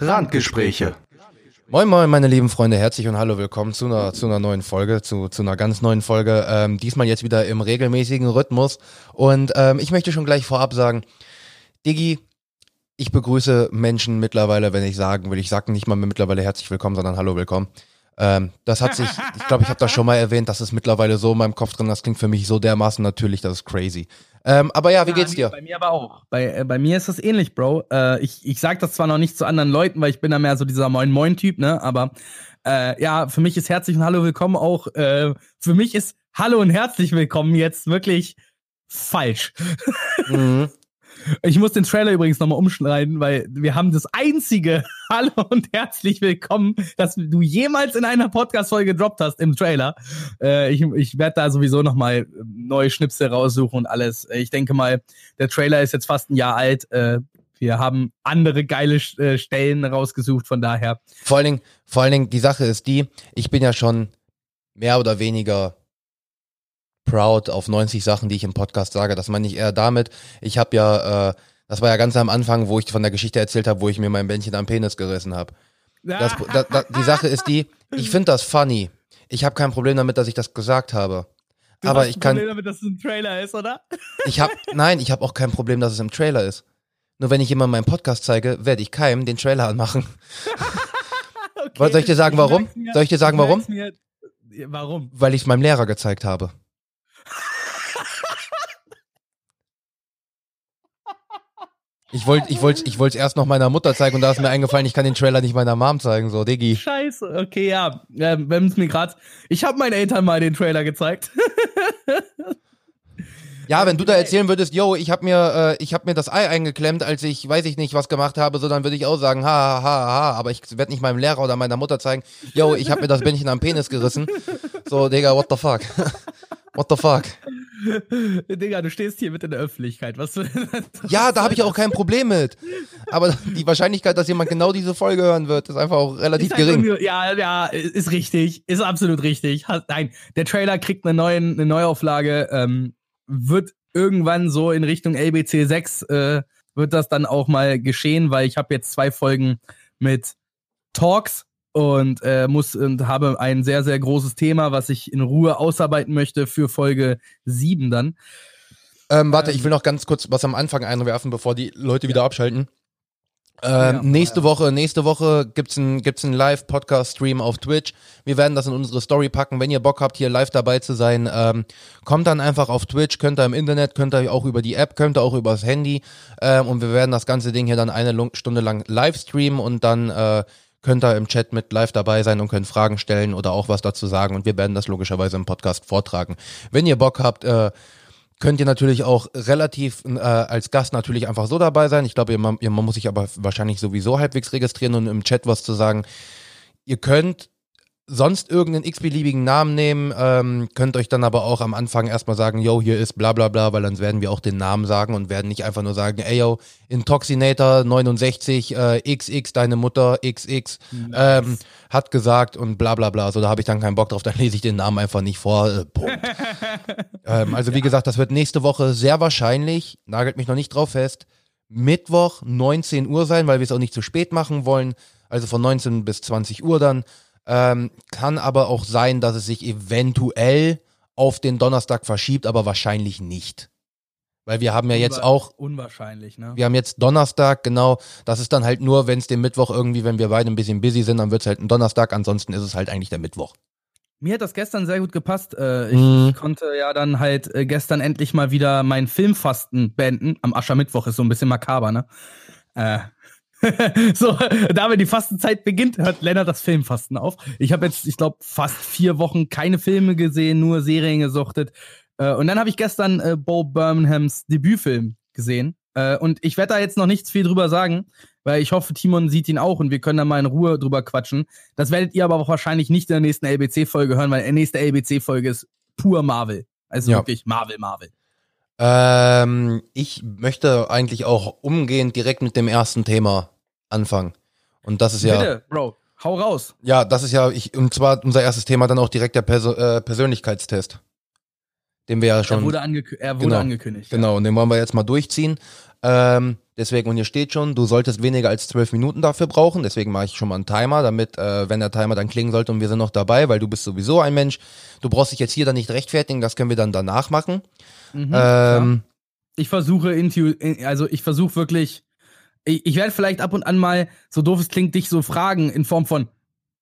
Randgespräche. Moin Moin, meine lieben Freunde, herzlich und hallo, willkommen zu einer, zu einer neuen Folge, zu, zu einer ganz neuen Folge. Ähm, diesmal jetzt wieder im regelmäßigen Rhythmus. Und ähm, ich möchte schon gleich vorab sagen, Diggi, ich begrüße Menschen mittlerweile, wenn ich sagen will. Ich sage nicht mal mittlerweile herzlich willkommen, sondern hallo, willkommen. Ähm, das hat sich, ich glaube, ich habe das schon mal erwähnt, das ist mittlerweile so in meinem Kopf drin, das klingt für mich so dermaßen natürlich, das ist crazy. Ähm, aber ja, wie Ja, geht's dir? Bei mir aber auch. Bei, äh, bei mir ist das ähnlich, Bro. Äh, ich ich sag das zwar noch nicht zu anderen Leuten, weil ich bin da mehr so dieser Moin-Moin-Typ, ne? Aber äh, ja, für mich ist herzlich und hallo willkommen auch. Äh, für mich ist Hallo und herzlich willkommen jetzt wirklich falsch. Mhm. Ich muss den Trailer übrigens nochmal umschneiden, weil wir haben das einzige Hallo und herzlich willkommen, das du jemals in einer Podcast-Folge gedroppt hast im Trailer. Äh, ich ich werde da sowieso nochmal neue Schnipsel raussuchen und alles. Äh, Ich denke mal, der Trailer ist jetzt fast ein Jahr alt. Äh, wir haben andere geile äh, Stellen rausgesucht, von daher. Vor allen Dingen, vor allen Dingen, die Sache ist die, ich bin ja schon mehr oder weniger proud auf 90 Sachen, die ich im Podcast sage. Das meine ich eher damit. Ich habe ja, äh, das war ja ganz am Anfang, wo ich von der Geschichte erzählt habe, wo ich mir mein Bändchen am Penis gerissen habe. Das, da, da, die Sache ist die, ich finde das funny. Ich habe kein Problem damit, dass ich das gesagt habe. Du aber hast ich kann, Problem damit, dass es ein Trailer ist, oder? ich habe, nein, ich habe auch kein Problem, dass es im Trailer ist. Nur wenn ich jemandem meinen Podcast zeige, werde ich keinem den Trailer anmachen. Okay. Soll ich dir sagen, warum? Soll ich dir sagen, warum? Mir. Warum? Weil ich es meinem Lehrer gezeigt habe. Ich wollte ich wollte, ich wollte es erst noch meiner Mutter zeigen und da ist mir eingefallen, ich kann den Trailer nicht meiner Mom zeigen, so, Diggi. Scheiße, okay, ja. Ähm, wenn es mir gerade. Ich habe meinen Eltern mal den Trailer gezeigt. Ja, wenn du da erzählen würdest, yo, ich habe mir, äh, ich habe mir das Ei eingeklemmt, als ich, weiß ich nicht, was gemacht habe, so dann würde ich auch sagen, ha, ha, ha, ha, aber ich werde nicht meinem Lehrer oder meiner Mutter zeigen, yo, ich habe mir das Bändchen am Penis gerissen. So, Digga, what the fuck? What the fuck? Digga, du stehst hier mit in der Öffentlichkeit. Was Ja, da habe ich auch kein Problem mit. Aber die Wahrscheinlichkeit, dass jemand genau diese Folge hören wird, ist einfach auch relativ halt gering. Ja, ja, ist richtig. Ist absolut richtig. Nein, der Trailer kriegt eine, neuen, eine Neuauflage. Ähm, wird irgendwann so in Richtung LBC 6 äh, wird das dann auch mal geschehen, weil ich habe jetzt zwei Folgen mit Talks und äh, muss und habe ein sehr, sehr großes Thema, was ich in Ruhe ausarbeiten möchte für Folge 7 dann. Ähm, warte, Ähm, ich will noch ganz kurz was am Anfang einwerfen, bevor die Leute wieder abschalten. Ähm, Ja, nächste ja. Woche, nächste Woche gibt's ein gibt's einen Live-Podcast-Stream auf Twitch. Wir werden das in unsere Story packen. Wenn ihr Bock habt, hier live dabei zu sein, ähm, kommt dann einfach auf Twitch, könnt ihr im Internet, könnt ihr auch über die App, könnt ihr auch übers Handy. Ähm, und wir werden das ganze Ding hier dann eine Stunde lang live streamen und dann äh, könnt ihr im Chat mit live dabei sein und könnt Fragen stellen oder auch was dazu sagen. Und wir werden das logischerweise im Podcast vortragen. Wenn ihr Bock habt, äh, könnt ihr natürlich auch relativ äh, als Gast natürlich einfach so dabei sein. Ich glaube, ihr, man, man muss sich aber wahrscheinlich sowieso halbwegs registrieren und im Chat was zu sagen. Ihr könnt sonst irgendeinen x-beliebigen Namen nehmen, ähm, könnt euch dann aber auch am Anfang erstmal sagen, yo, hier ist bla bla bla, weil dann werden wir auch den Namen sagen und werden nicht einfach nur sagen, ey yo, Intoxinator 69, äh, XX, deine Mutter XX, ähm, hat gesagt und bla bla bla. So, da habe ich dann keinen Bock drauf, dann lese ich den Namen einfach nicht vor. Äh, Punkt. ähm, also wie gesagt, das wird nächste Woche sehr wahrscheinlich, nagelt mich noch nicht drauf fest, Mittwoch 19 Uhr sein, weil wir es auch nicht zu spät machen wollen. Also von 19 bis 20 Uhr dann. Ähm, kann aber auch sein, dass es sich eventuell auf den Donnerstag verschiebt, aber wahrscheinlich nicht. Weil wir haben ja jetzt Unwa- auch, Unwahrscheinlich, ne? wir haben jetzt Donnerstag, genau, das ist dann halt nur, wenn es den Mittwoch irgendwie, wenn wir beide ein bisschen busy sind, dann wird es halt ein Donnerstag, ansonsten ist es halt eigentlich der Mittwoch. Mir hat das gestern sehr gut gepasst. Äh, ich Mhm. konnte ja dann halt äh, gestern endlich mal wieder mein Filmfasten beenden. Am Aschermittwoch ist so ein bisschen makaber, ne? Äh. so, da wenn die Fastenzeit beginnt, hört Lennart das Filmfasten auf. Ich habe jetzt, ich glaube, fast vier Wochen keine Filme gesehen, nur Serien gesuchtet. Äh, und dann habe ich gestern äh, Bo Birminghams Debütfilm gesehen. Äh, und ich werde da jetzt noch nichts viel drüber sagen, weil ich hoffe, Timon sieht ihn auch und wir können da mal in Ruhe drüber quatschen. Das werdet ihr aber auch wahrscheinlich nicht in der nächsten LBC-Folge hören, weil die nächste LBC-Folge ist pur Marvel. Also Ja. wirklich Marvel, Marvel. Ähm, ich möchte eigentlich auch umgehend direkt mit dem ersten Thema anfangen. Und das ist ja. Bitte, Bro, hau raus. Ja, das ist ja, ich, und zwar unser erstes Thema dann auch direkt der Perso äh, Persönlichkeitstest. Den wir ja schon. Er wurde, angekü er wurde Genau. angekündigt. ja. Genau, und den wollen wir jetzt mal durchziehen. Ähm, deswegen, und hier steht schon, du solltest weniger als zwölf Minuten dafür brauchen. Deswegen mache ich schon mal einen Timer, damit, äh, wenn der Timer dann klingen sollte und wir sind noch dabei, weil du bist sowieso ein Mensch. Du brauchst dich jetzt hier dann nicht rechtfertigen, das können wir dann danach machen. Mhm, ähm, ich versuche, also ich versuche wirklich, ich, ich werde vielleicht ab und an mal, so doof es klingt, dich so fragen in Form von,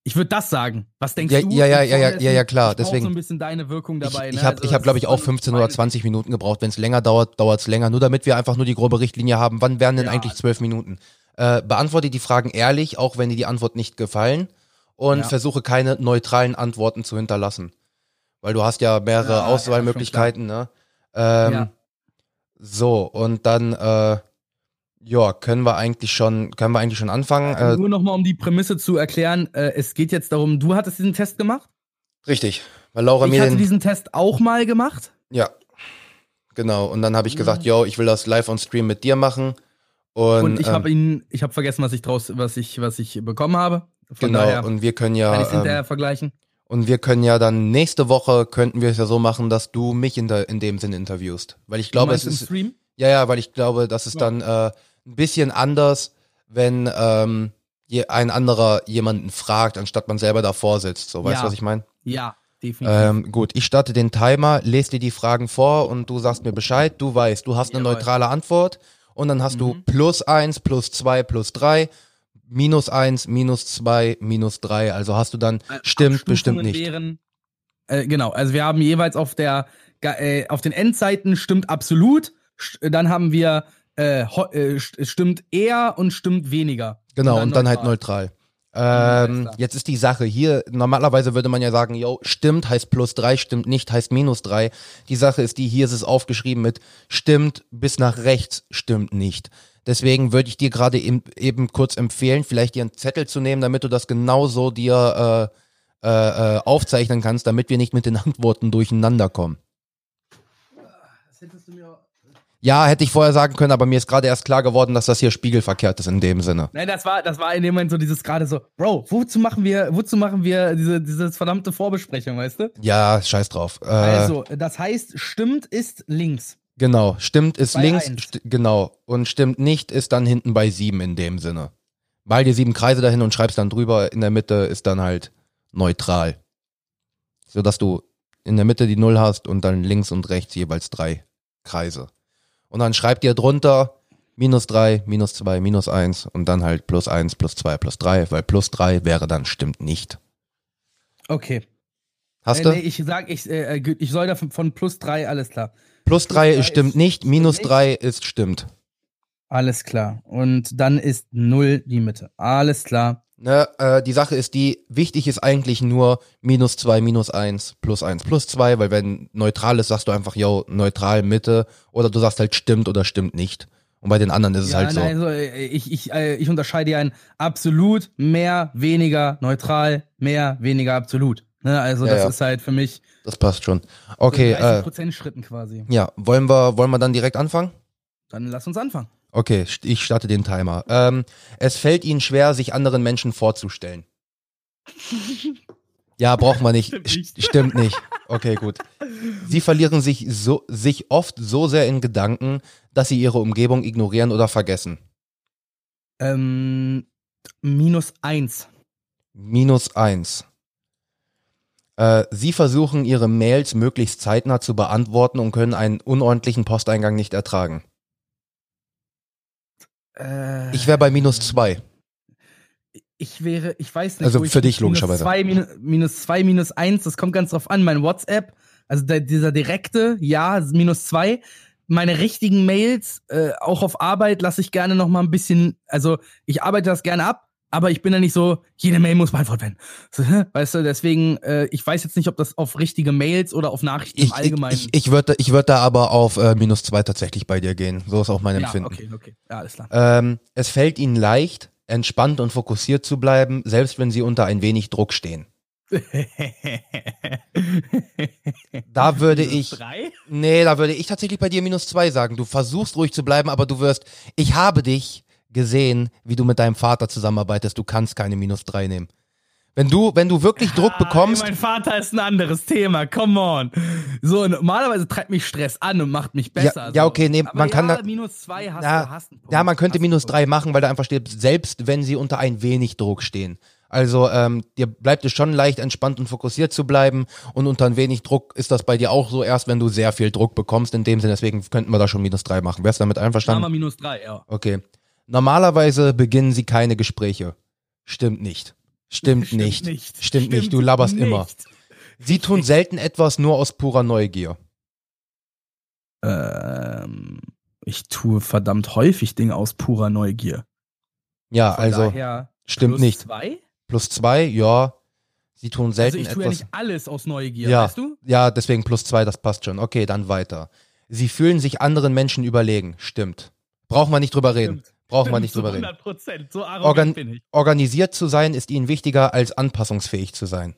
ich würde das sagen. Was denkst Ja, du? ja, ja, ja, ja, ja, ja, klar, deswegen- so ein bisschen deine Wirkung dabei. ich ne? ich habe, Also ich hab, glaube ich, auch so 15 oder meine- 20 Minuten gebraucht. Wenn es länger dauert, dauert es länger. Nur damit wir einfach nur die grobe Richtlinie haben. Wann wären denn Ja. eigentlich zwölf Minuten? Äh, beantworte die Fragen ehrlich, auch wenn dir die Antwort nicht gefallen. Und Ja. versuche keine neutralen Antworten zu hinterlassen. Weil du hast ja mehrere Auswahlmöglichkeiten, ne? Ähm. So, und dann, äh, ja, können wir eigentlich schon, können wir eigentlich schon anfangen. Äh, Nur nochmal, um die Prämisse zu erklären, äh, es geht jetzt darum, du hattest diesen Test gemacht. richtig. Weil Laura Ich mir hatte den, diesen Test auch mal gemacht. ja, genau. Und dann habe ich gesagt, yo, ich will das live on Stream mit dir machen. Und, Und ich ähm, habe ihn, ich habe vergessen, was ich draus, was ich, was ich bekommen habe. Von Genau, daher und wir können kann ich ja, es hinterher ähm, vergleichen. und wir können ja dann nächste Woche könnten wir es ja so machen, dass du mich in, der, in dem Sinn interviewst. Weil ich glaube, es ist, Stream. ja, ja, weil ich glaube, das ist Ja. dann äh, ein bisschen anders, wenn ähm, ein anderer jemanden fragt, anstatt man selber davor sitzt. So, weißt du, Ja. was ich meine? Ja, definitiv. Ähm, gut, ich starte den Timer, lese dir die Fragen vor und du sagst mir Bescheid. Du weißt, du hast eine Jawohl. neutrale Antwort und dann hast du Mhm. plus eins, plus zwei, plus drei, minus eins, minus zwei, minus drei. Also hast du dann Äh, stimmt, bestimmt nicht. Wären, äh, genau, also wir haben jeweils auf der äh, auf den Endseiten stimmt absolut, dann haben wir äh, äh, st- stimmt eher und stimmt weniger. Genau, und dann, halt neutral. Ähm, jetzt ist die Sache hier, normalerweise würde man ja sagen, yo, stimmt heißt plus drei, stimmt nicht heißt minus drei. Die Sache ist die, hier ist es aufgeschrieben mit stimmt bis nach rechts, stimmt nicht. Deswegen würde ich dir gerade eben, eben kurz empfehlen, vielleicht dir einen Zettel zu nehmen, damit du das genauso dir äh, äh, äh, aufzeichnen kannst, damit wir nicht mit den Antworten durcheinander kommen. Ja, hätte ich vorher sagen können, aber mir ist gerade erst klar geworden, dass das hier spiegelverkehrt ist in dem Sinne. Nein, das war, das war in dem Moment so dieses gerade so, Bro, wozu machen wir, wozu machen wir diese, diese verdammte Vorbesprechung, weißt du? Ja, scheiß drauf. Äh, Also, das heißt, stimmt ist links. Genau, stimmt ist Bei links, st genau. Und stimmt nicht ist dann hinten bei sieben in dem Sinne. Mal dir sieben Kreise dahin und schreibst dann drüber, in der Mitte ist dann halt neutral. So dass du in der Mitte die Null hast und dann links und rechts jeweils drei Kreise. Und dann schreib dir drunter minus drei, minus zwei, minus eins und dann halt plus eins, plus zwei, plus drei, weil plus drei wäre dann stimmt nicht. Okay. Hast äh, du? Nee, ich sag, ich, äh, äh, ich soll davon von plus drei, alles klar. plus drei drei ist stimmt ist- nicht, minus nicht. drei ist stimmt. Alles klar. Und dann ist null die Mitte. Alles klar. Ne, äh, die Sache ist die, wichtig ist eigentlich nur minus zwei, minus eins, plus eins, plus zwei, weil wenn neutral ist, sagst du einfach, yo, neutral, Mitte, oder du sagst halt stimmt oder stimmt nicht. Und bei den anderen ist es Ja, halt so. nein, also, äh, ich, ich, äh, ich unterscheide hier ein absolut, mehr, weniger, neutral, mehr, weniger, absolut. Ne, also Ja, das ja. ist halt für mich Das passt schon. Okay, so äh, 30% Schritten quasi. ja, wollen wir, wollen wir dann direkt anfangen? Dann lass uns anfangen. Okay, ich starte den Timer. Ähm, es fällt ihnen schwer, sich anderen Menschen vorzustellen. Ja, braucht man nicht. Stimmt St- nicht. Stimmt nicht. Okay, gut. Sie verlieren sich so, sich oft so sehr in Gedanken, dass sie ihre Umgebung ignorieren oder vergessen. Ähm, minus eins. Minus eins. Äh, sie versuchen, ihre Mails möglichst zeitnah zu beantworten und können einen unordentlichen Posteingang nicht ertragen. Äh, Ich wäre bei minus zwei. ich wäre, ich weiß nicht. Also für dich minus logischerweise. Zwei, minus, minus zwei, minus eins, das kommt ganz drauf an. Mein WhatsApp, also der, dieser direkte, ja, minus zwei. Meine richtigen Mails, äh, auch auf Arbeit, lasse ich gerne noch mal ein bisschen, also ich arbeite das gerne ab, aber ich bin da nicht so, jede Mail muss beantwortet werden. So, weißt du, deswegen, äh, ich weiß jetzt nicht, ob das auf richtige Mails oder auf Nachrichten Ich, im Allgemeinen. ich, ich, ich würde ich würd da aber auf äh, minus zwei tatsächlich bei dir gehen. So ist auch mein ja, Empfinden. okay, okay. Ja, alles klar. Ähm, es fällt ihnen leicht, entspannt und fokussiert zu bleiben, selbst wenn sie unter ein wenig Druck stehen. Da würde Minus ich, Drei? nee, da würde ich tatsächlich bei dir minus zwei sagen. Du versuchst ruhig zu bleiben, aber du wirst, ich habe dich gesehen, wie du mit deinem Vater zusammenarbeitest. Du kannst keine minus drei nehmen. Wenn du, wenn du wirklich Druck Ah, bekommst, mein Vater ist ein anderes Thema, come on. So, normalerweise treibt mich Stress an und macht mich besser. ja, so. okay, nee, Aber man kann ja, da- minus zwei hast Ja, du, hast einen Punkt. ja, man könnte minus drei machen, weil da einfach steht, selbst wenn sie unter ein wenig Druck stehen. Also ähm, dir bleibt es schon leicht, entspannt und fokussiert zu bleiben. Und unter ein wenig Druck ist das bei dir auch so, erst wenn du sehr viel Druck bekommst. In dem Sinne, deswegen könnten wir da schon minus drei machen. Wärst du damit Machen einverstanden? wir minus drei, ja. Okay. Normalerweise beginnen sie keine Gespräche. Stimmt nicht. Stimmt, nicht. Stimmt, nicht. Du laberst immer. nicht. Sie tun selten etwas nur aus purer Neugier. Ähm, ich tue verdammt häufig Dinge aus purer Neugier. Ja, Von also daher stimmt plus nicht. Zwei? Plus zwei, ja. Sie tun Also selten ich tue ja etwas. nicht alles aus Neugier, Ja. weißt du? Ja, deswegen plus zwei, das passt schon. Okay, dann weiter. Sie fühlen sich anderen Menschen überlegen. Stimmt. Brauchen wir nicht drüber reden. Stimmt. Wir Stimmt, nicht drüber reden. 100 Prozent. So arrogant Organ bin ich. organisiert zu sein ist ihnen wichtiger als anpassungsfähig zu sein.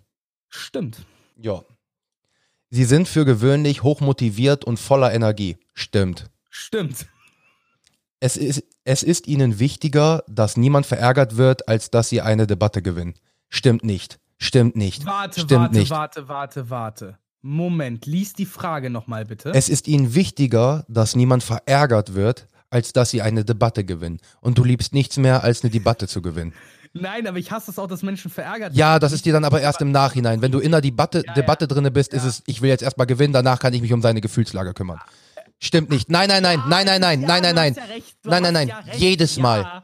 Stimmt. Ja. Sie sind für gewöhnlich hochmotiviert und voller Energie. Stimmt. Stimmt. Es ist, es ist ihnen wichtiger, dass niemand verärgert wird, als dass sie eine Debatte gewinnen. Stimmt nicht. Stimmt nicht. Warte, Stimmt warte, nicht. warte, warte, warte. Moment, lies die Frage nochmal bitte. Es ist ihnen wichtiger, dass niemand verärgert wird, als dass sie eine Debatte gewinnen. Und du liebst nichts mehr, als eine Debatte zu gewinnen. Nein, aber ich hasse es auch, dass Menschen verärgert Ja, das ist dir dann aber erst im Nachhinein. Wenn du in der Debatte, Ja, ja. Debatte drinne bist, ist Ja. es, ich will jetzt erstmal gewinnen, danach kann ich mich um seine Gefühlslage kümmern. Stimmt nicht. Nein, nein, nein, nein, nein, nein, nein, nein, nein. Nein, nein, hast nein. ja recht, Jedes. Mal.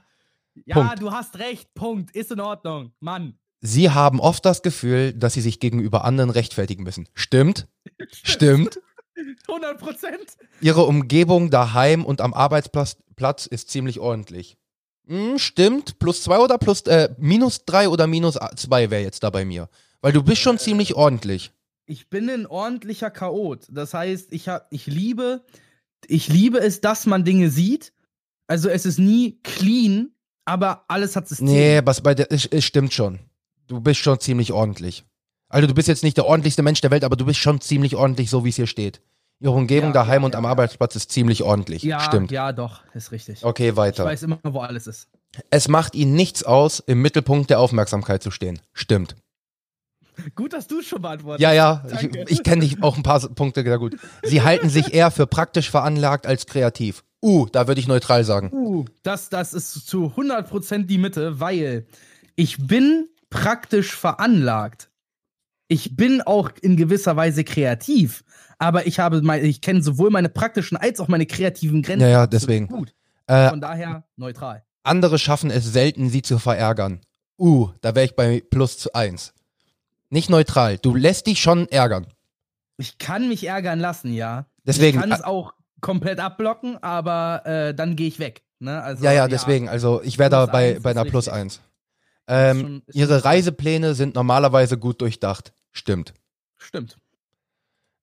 Ja, Punkt. du hast recht. Punkt. Ist in Ordnung. Mann. Sie haben oft das Gefühl, dass sie sich gegenüber anderen rechtfertigen müssen. Stimmt? Stimmt. 100 Prozent. Ihre Umgebung daheim und am Arbeitsplatz Platz ist ziemlich ordentlich. Hm, stimmt. Plus zwei oder plus, äh, minus drei oder minus zwei wäre jetzt da bei mir. Weil du bist schon ziemlich ordentlich. Ich bin ein ordentlicher Chaot. Das heißt, ich, hab, ich liebe, ich liebe es, dass man Dinge sieht. Also es ist nie clean, aber alles hat System. Nee, was bei der, es, es stimmt schon. Du bist schon ziemlich ordentlich. Also du bist jetzt nicht der ordentlichste Mensch der Welt, aber du bist schon ziemlich ordentlich, so wie es hier steht. Ihre Umgebung Ja, daheim ja, und am. Arbeitsplatz ist ziemlich ordentlich. ja, Stimmt. ja, doch, ist richtig. Okay, Ich weiter. weiß immer, wo alles ist. Es macht ihnen nichts aus, im Mittelpunkt der Aufmerksamkeit zu stehen. Stimmt. Gut, dass du es schon beantwortet Ja, ja, ich, Danke. ich kenne dich auch ein paar Punkte sehr gut. Sie halten sich eher für praktisch veranlagt als kreativ. Uh, da würde ich neutral sagen. Uh, das, das ist zu 100% die Mitte, weil ich bin praktisch veranlagt. Ich bin auch in gewisser Weise kreativ, aber ich habe mein, ich kenne sowohl meine praktischen als auch meine kreativen Grenzen. Ja, ja, deswegen. Gut. Äh, Von daher neutral. andere schaffen es selten, sie zu verärgern. Uh, da wäre ich bei plus zu eins. Nicht neutral. Du lässt dich schon ärgern. Ich kann mich ärgern lassen, ja. Deswegen, ich kann es äh, auch komplett abblocken, aber äh, dann gehe ich weg. Ne? Also, Ja, ja, deswegen. Also ich wäre da bei, bei einer Plus eins. Ähm, ihre Reisepläne sind normalerweise gut durchdacht. Stimmt. Stimmt.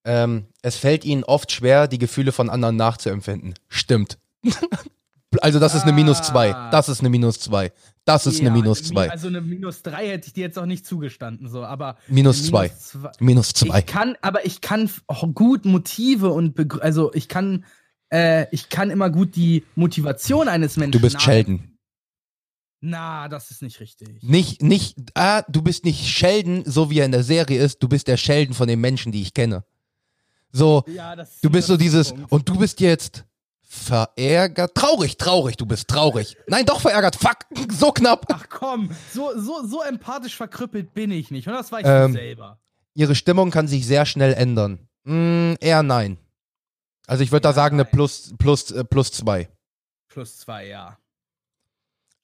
Ähm, es fällt ihnen oft schwer, die Gefühle von anderen nachzuempfinden. Stimmt. also das ist eine Minus zwei. Ah. Das ist eine Minus zwei. Das ist Ja, eine Minus Mi- zwei. Also eine Minus 3 hätte ich dir jetzt auch nicht zugestanden, so, aber. Minus eine zwei. zwei- Minus zwei. Ich kann, aber ich kann auch gut Motive und begrü- also ich kann, äh, ich kann immer gut die Motivation eines Menschen. Du bist Sheldon. Na, das ist nicht richtig. Nicht, nicht, ah, du bist nicht Sheldon, so wie er in der Serie ist. Du bist der Sheldon von den Menschen, die ich kenne. So, Ja, das du bist so dieses, Punkt. und du bist jetzt verärgert, traurig, traurig, du bist traurig. Nein, doch verärgert, fuck, so knapp. Ach komm, so, so, so empathisch verkrüppelt bin ich nicht. Und das weißt Ähm, du selber. Ihre Stimmung kann sich sehr schnell ändern. Mm, eher nein. Also ich würde da sagen eine nein. plus, plus, äh, plus zwei. Plus zwei, ja.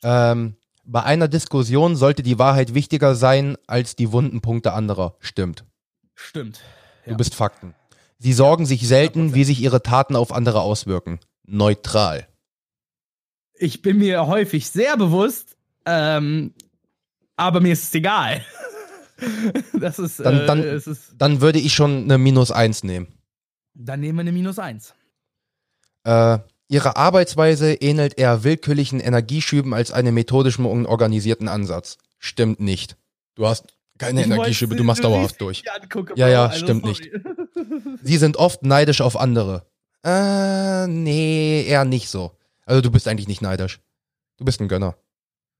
Ähm, bei einer Diskussion sollte die Wahrheit wichtiger sein als die wunden Punkte anderer. Stimmt. Stimmt. Du Ja. bist Fakten. Sie sorgen sich selten, 100%. wie sich ihre Taten auf andere auswirken. Neutral. Ich bin mir häufig sehr bewusst, ähm, aber mir ist es egal. das ist, Dann- äh, dann- ist, Dann würde ich schon eine Minus eins nehmen. dann nehmen wir eine Minus eins. Äh, ihre Arbeitsweise ähnelt eher willkürlichen Energieschüben als einem methodischen und organisierten Ansatz. Stimmt nicht. Du hast keine Ich Energieschübe, du machst siehst, dauerhaft durch. angucke, Ja, ja, Also, stimmt sorry. Sie sind oft neidisch auf andere. Äh, nee, eher nicht so. Also du bist eigentlich nicht neidisch. Du bist ein Gönner.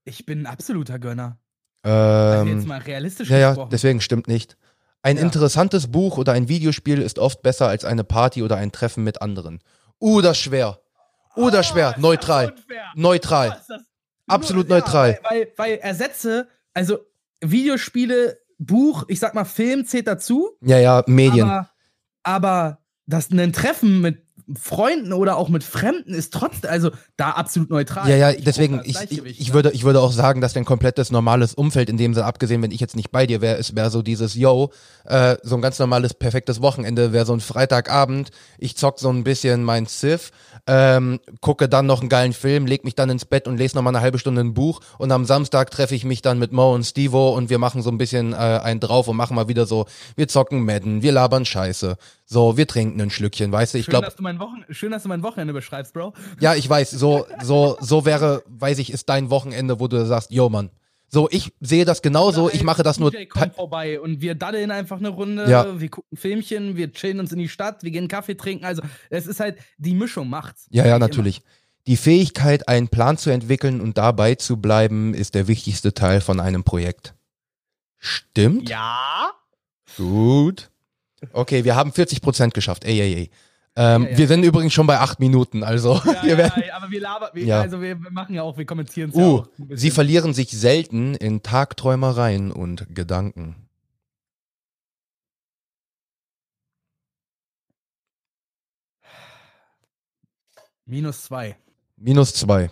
Ich bin ein absoluter Gönner. Also Ähm, jetzt mal realistisch ja, ja, gesprochen. deswegen stimmt nicht. Ein Ja. interessantes Buch oder ein Videospiel ist oft besser als eine Party oder ein Treffen mit anderen. Uh, das ist schwer. Schwer. Oh, ist das Neutral. Neutral. Absolut Ja, neutral. Weil, weil, weil Ersätze, also Videospiele, Buch, ich sag mal Film zählt dazu, Ja, ja, Medien. aber, aber das ein Treffen mit Freunden oder auch mit Fremden ist trotzdem, also da absolut neutral. Ja, ja, deswegen, ich, ich, ich, würde, ich würde auch sagen, dass dein komplettes normales Umfeld in dem Sinne, abgesehen, wenn ich jetzt nicht bei dir wäre, es wäre so dieses, yo, äh, so ein ganz normales, perfektes Wochenende, wäre so ein Freitagabend, ich zock so ein bisschen mein Civ, ähm, gucke dann noch einen geilen Film, leg mich dann ins Bett und lese noch mal eine halbe Stunde ein Buch und am Samstag treffe ich mich dann mit Mo und Stevo und wir machen so ein bisschen äh, einen drauf und machen mal wieder so, wir zocken Madden, wir labern Scheiße, so, wir trinken ein Schlückchen, weißt du, ich glaube, mein Wochen schön, dass du mein Wochenende beschreibst, Bro. ja, ich weiß, so, so, so wäre, weiß ich, ist dein Wochenende, wo du sagst, yo, Mann. So, ich sehe das genauso, ich mache das nur. DJ kommt vorbei und wir daddeln einfach eine Runde, Ja. wir gucken Filmchen, wir chillen uns in die Stadt, wir gehen Kaffee trinken. Also, es ist halt, die Mischung macht's. Ja, ja, Wie immer. natürlich. Die Fähigkeit, einen Plan zu entwickeln und dabei zu bleiben, ist der wichtigste Teil von einem Projekt. Stimmt? Ja. Gut. Okay, wir haben 40% geschafft. Ey, ey, ey. Ähm, Ja, ja. Wir sind übrigens schon bei acht Minuten, also Ja, wir werden. ja, aber wir labern, wir, Ja. also wir, machen ja auch, wir kommentieren es Uh, sie verlieren sich selten in Tagträumereien und Gedanken. Minus zwei. Minus zwei.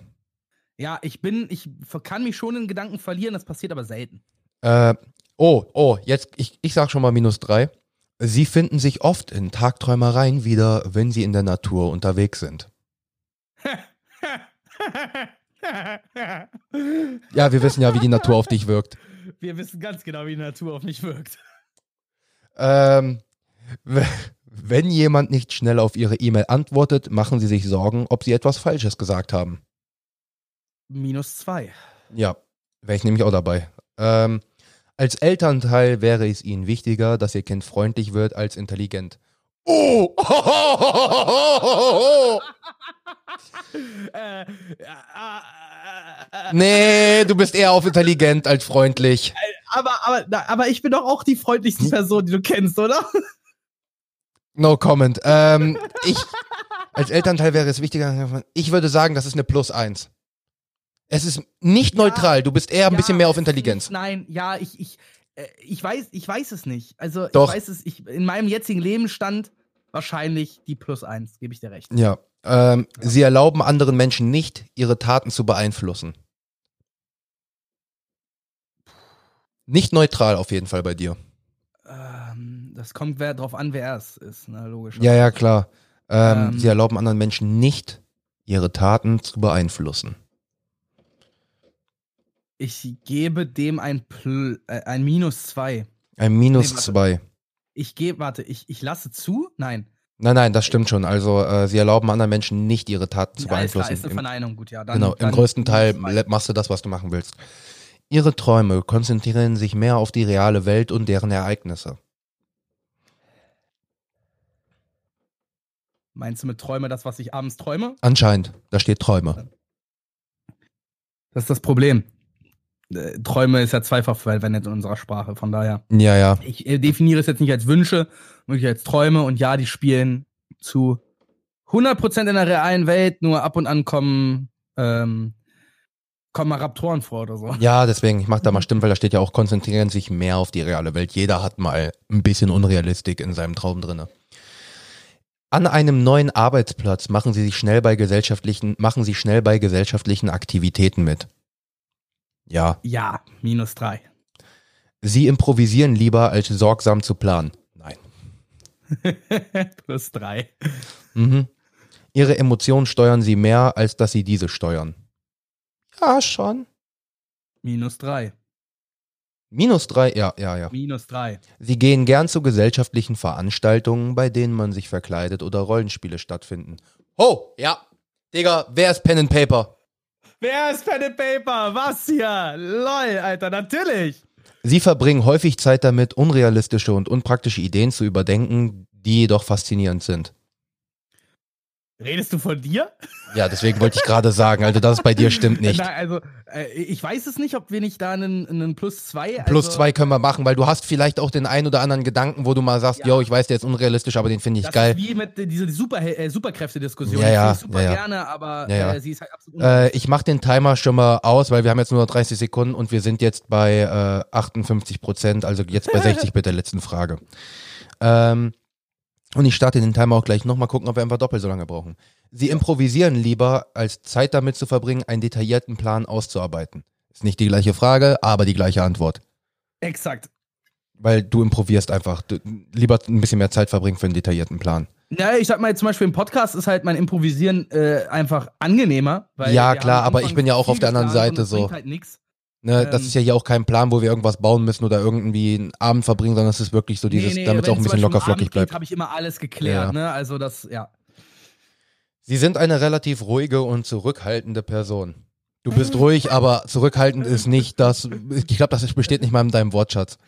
Ja, ich bin, ich kann mich schon in Gedanken verlieren, das passiert aber selten. Äh, oh, oh, jetzt, ich, ich sag schon mal minus drei. Sie finden sich oft in Tagträumereien wieder, wenn sie in der Natur unterwegs sind. Ja, wir wissen ja, wie die Natur auf dich wirkt. Wir wissen ganz genau, wie die Natur auf mich wirkt. Ähm, wenn jemand nicht schnell auf ihre E-Mail antwortet, machen sie sich Sorgen, ob sie etwas Falsches gesagt haben. Minus zwei. Ja, wäre ich nämlich auch dabei. Ähm, als Elternteil wäre es ihnen wichtiger, dass ihr Kind freundlich wird als intelligent. Oh! Nee, du bist eher auf intelligent als freundlich. aber, aber, aber ich bin doch auch die freundlichste Person, die du kennst, oder? No comment. Ähm, ich, als Elternteil wäre es wichtiger, ich würde sagen, das ist eine Plus eins. Es ist nicht Ja. neutral, du bist eher ein bisschen mehr auf ist Intelligenz. Nicht, nein, ja, ich, ich, äh, ich weiß, ich weiß es nicht. Also Doch. ich weiß es, ich, in meinem jetzigen Lebensstand wahrscheinlich die Plus eins, gebe ich dir recht. Ja. Ähm, sie erlauben anderen Menschen nicht, ihre Taten zu beeinflussen. Nicht neutral auf jeden Fall bei dir. Ähm, das kommt wer, drauf an, wer es ist, ne, logisch. Ja, ja, klar. Ähm, Ähm. sie erlauben anderen Menschen nicht, ihre Taten zu beeinflussen. Ich gebe dem ein, Pl äh, ein Minus zwei. Ein Minus Nee, warte. zwei. Ich gebe, warte, ich, ich lasse zu? Nein. Nein, nein, das stimmt schon. Also äh, sie erlauben anderen Menschen nicht, ihre Taten zu Ja, beeinflussen. ist eine Im- Verneinung, gut, ja. Dann, genau, im dann größten Teil machst du das, was du machen willst. Ihre Träume konzentrieren sich mehr auf die reale Welt und deren Ereignisse. Meinst du mit Träume das, was ich abends träume? Anscheinend, da steht Träume. Das ist das Problem. Äh, Träume ist ja zweifach verwendet in unserer Sprache, von daher. Ja, ja. Ich äh, definiere es jetzt nicht als Wünsche, wirklich als Träume und ja, die spielen zu 100% in der realen Welt, nur ab und an kommen, ähm, kommen mal Raptoren vor oder so. Ja, deswegen, ich mach da mal Stimmen, weil da steht ja auch, konzentrieren sich mehr auf die reale Welt. Jeder hat mal ein bisschen Unrealistik in seinem Traum drinne. An einem neuen Arbeitsplatz machen sie sich schnell bei gesellschaftlichen, machen sie schnell bei gesellschaftlichen Aktivitäten mit. Ja. Ja, minus drei. Sie improvisieren lieber, als sorgsam zu planen. Nein. Plus drei. Mhm. Ihre Emotionen steuern sie mehr, als dass sie diese steuern. Ja, schon. Minus drei. Minus drei, ja, ja, ja. Minus drei. Sie gehen gern zu gesellschaftlichen Veranstaltungen, bei denen man sich verkleidet oder Rollenspiele stattfinden. Oh, ja. Digga, wer ist Pen and Paper? Wer ist Pen and Paper? Was hier? Lol, Alter, natürlich. Sie verbringen häufig Zeit damit, unrealistische und unpraktische Ideen zu überdenken, die jedoch faszinierend sind. Redest du von dir? Ja, deswegen wollte ich gerade sagen, also das bei dir stimmt nicht. Na, also, äh, ich weiß es nicht, ob wir nicht da einen, einen Plus zwei. Also, Plus zwei können wir machen, weil du hast vielleicht auch den ein oder anderen Gedanken, wo du mal sagst, Ja. yo, ich weiß, der ist unrealistisch, aber den finde ich Das geil. ist wie mit dieser Super, äh, Superkräfte-Diskussion. Ja, ja, ich super ja, ja. gerne, aber Ja, ja. Äh, sie ist halt absolut Äh, ich mache den Timer schon mal aus, weil wir haben jetzt nur noch 30 Sekunden und wir sind jetzt bei äh, 58 Prozent, also jetzt bei 60 mit der letzten Frage. Ähm, und ich starte den Timer auch gleich nochmal gucken, ob wir einfach doppelt so lange brauchen. Sie improvisieren lieber, als Zeit damit zu verbringen, einen detaillierten Plan auszuarbeiten. Ist nicht die gleiche Frage, aber die gleiche Antwort. Exakt. Weil du improvisierst einfach. Du, lieber ein bisschen mehr Zeit verbringen für einen detaillierten Plan. Ja, ich sag mal, zum Beispiel im Podcast ist halt mein Improvisieren äh, einfach angenehmer. Ja, klar, aber ich bin ja auch auf der anderen Seite so. Halt nix. Ne, das Ähm. ist ja hier auch kein Plan, wo wir irgendwas bauen müssen oder irgendwie einen Abend verbringen, sondern es ist wirklich so dieses, damit es auch ein bisschen locker flockig bleibt. habe ich immer alles geklärt, Ja. ne? Also das, ja. Sie sind eine relativ ruhige und zurückhaltende Person. Du bist ruhig, aber zurückhaltend ist nicht das. Ich glaube, das besteht nicht mal in deinem Wortschatz.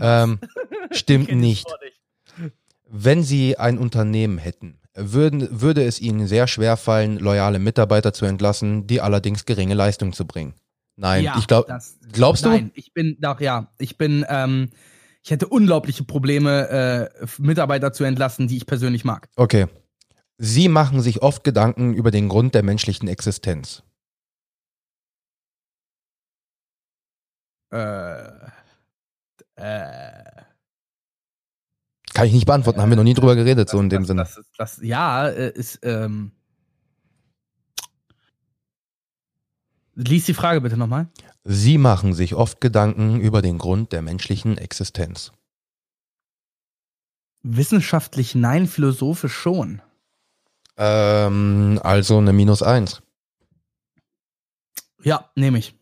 Ähm, stimmt nicht. Wenn Sie ein Unternehmen hätten, würden, würde es Ihnen sehr schwer fallen, loyale Mitarbeiter zu entlassen, die allerdings geringe Leistung zu bringen. Nein, ja, ich glaube, glaubst du? Nein, ich bin, doch, ja, ich bin, ähm, ich hätte unglaubliche Probleme, äh, Mitarbeiter zu entlassen, die ich persönlich mag. Okay. Sie machen sich oft Gedanken über den Grund der menschlichen Existenz. Äh, äh, Kann ich nicht beantworten, haben wir noch nie drüber geredet, so in dem das, Sinne. Das, das, ja, äh, ist, ähm, Lies die Frage bitte nochmal. Sie machen sich oft Gedanken über den Grund der menschlichen Existenz. Wissenschaftlich nein, philosophisch schon. Ähm, also eine Minus eins. Ja, nehme ich.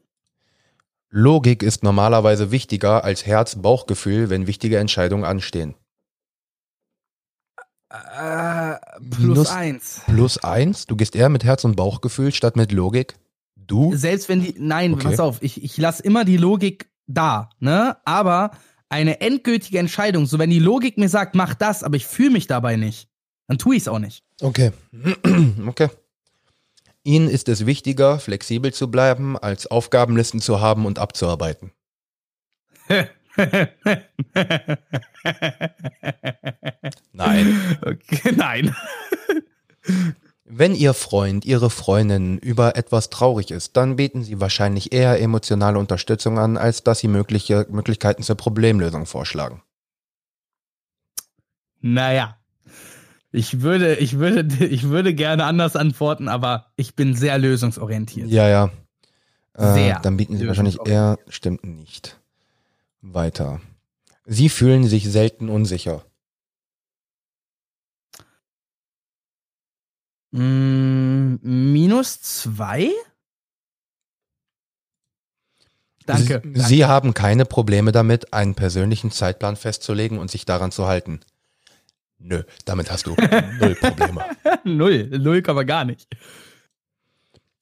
Logik ist normalerweise wichtiger als Herz-Bauchgefühl, wenn wichtige Entscheidungen anstehen. Äh, plus Minus- eins. Plus eins? Du gehst eher mit Herz- und Bauchgefühl statt mit Logik? Du? Selbst wenn die, nein, Okay. pass auf, ich, ich lasse immer die Logik da, ne? Aber eine endgültige Entscheidung, so wenn die Logik mir sagt, mach das, aber ich fühle mich dabei nicht, dann tue ich es auch nicht. Okay. okay. Ihnen ist es wichtiger, flexibel zu bleiben, als Aufgabenlisten zu haben und abzuarbeiten. Nein. Okay, nein. Wenn Ihr Freund, Ihre Freundin über etwas traurig ist, dann bieten Sie wahrscheinlich eher emotionale Unterstützung an, als dass Sie mögliche Möglichkeiten zur Problemlösung vorschlagen. Naja. Ich würde, ich würde, ich würde gerne anders antworten, aber ich bin sehr lösungsorientiert. Ja, ja. Äh, Sehr dann bieten Sie wahrscheinlich eher, stimmt nicht. Weiter. Sie fühlen sich selten unsicher. Mm, minus zwei? Danke. Sie, Sie haben keine Probleme damit, einen persönlichen Zeitplan festzulegen und sich daran zu halten. Nö, damit hast du null Probleme. null, null kann man gar nicht.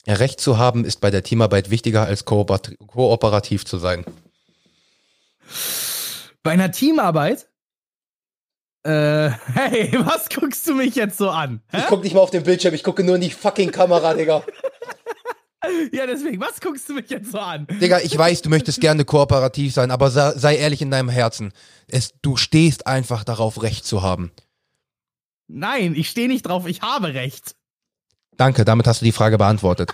Recht zu haben ist bei der Teamarbeit wichtiger als kooperat- kooperativ zu sein. Bei einer Teamarbeit? Äh, hey, was guckst du mich jetzt so an? Hä? guck nicht mal auf den Bildschirm, ich gucke nur in die fucking Kamera, Digga. Ja, deswegen, was guckst du mich jetzt so an? Digga, ich weiß, du möchtest gerne kooperativ sein, aber sei, sei ehrlich in deinem Herzen. Es, du stehst einfach darauf, Recht zu haben. Nein, ich stehe nicht drauf, ich habe recht. Danke, damit hast du die Frage beantwortet.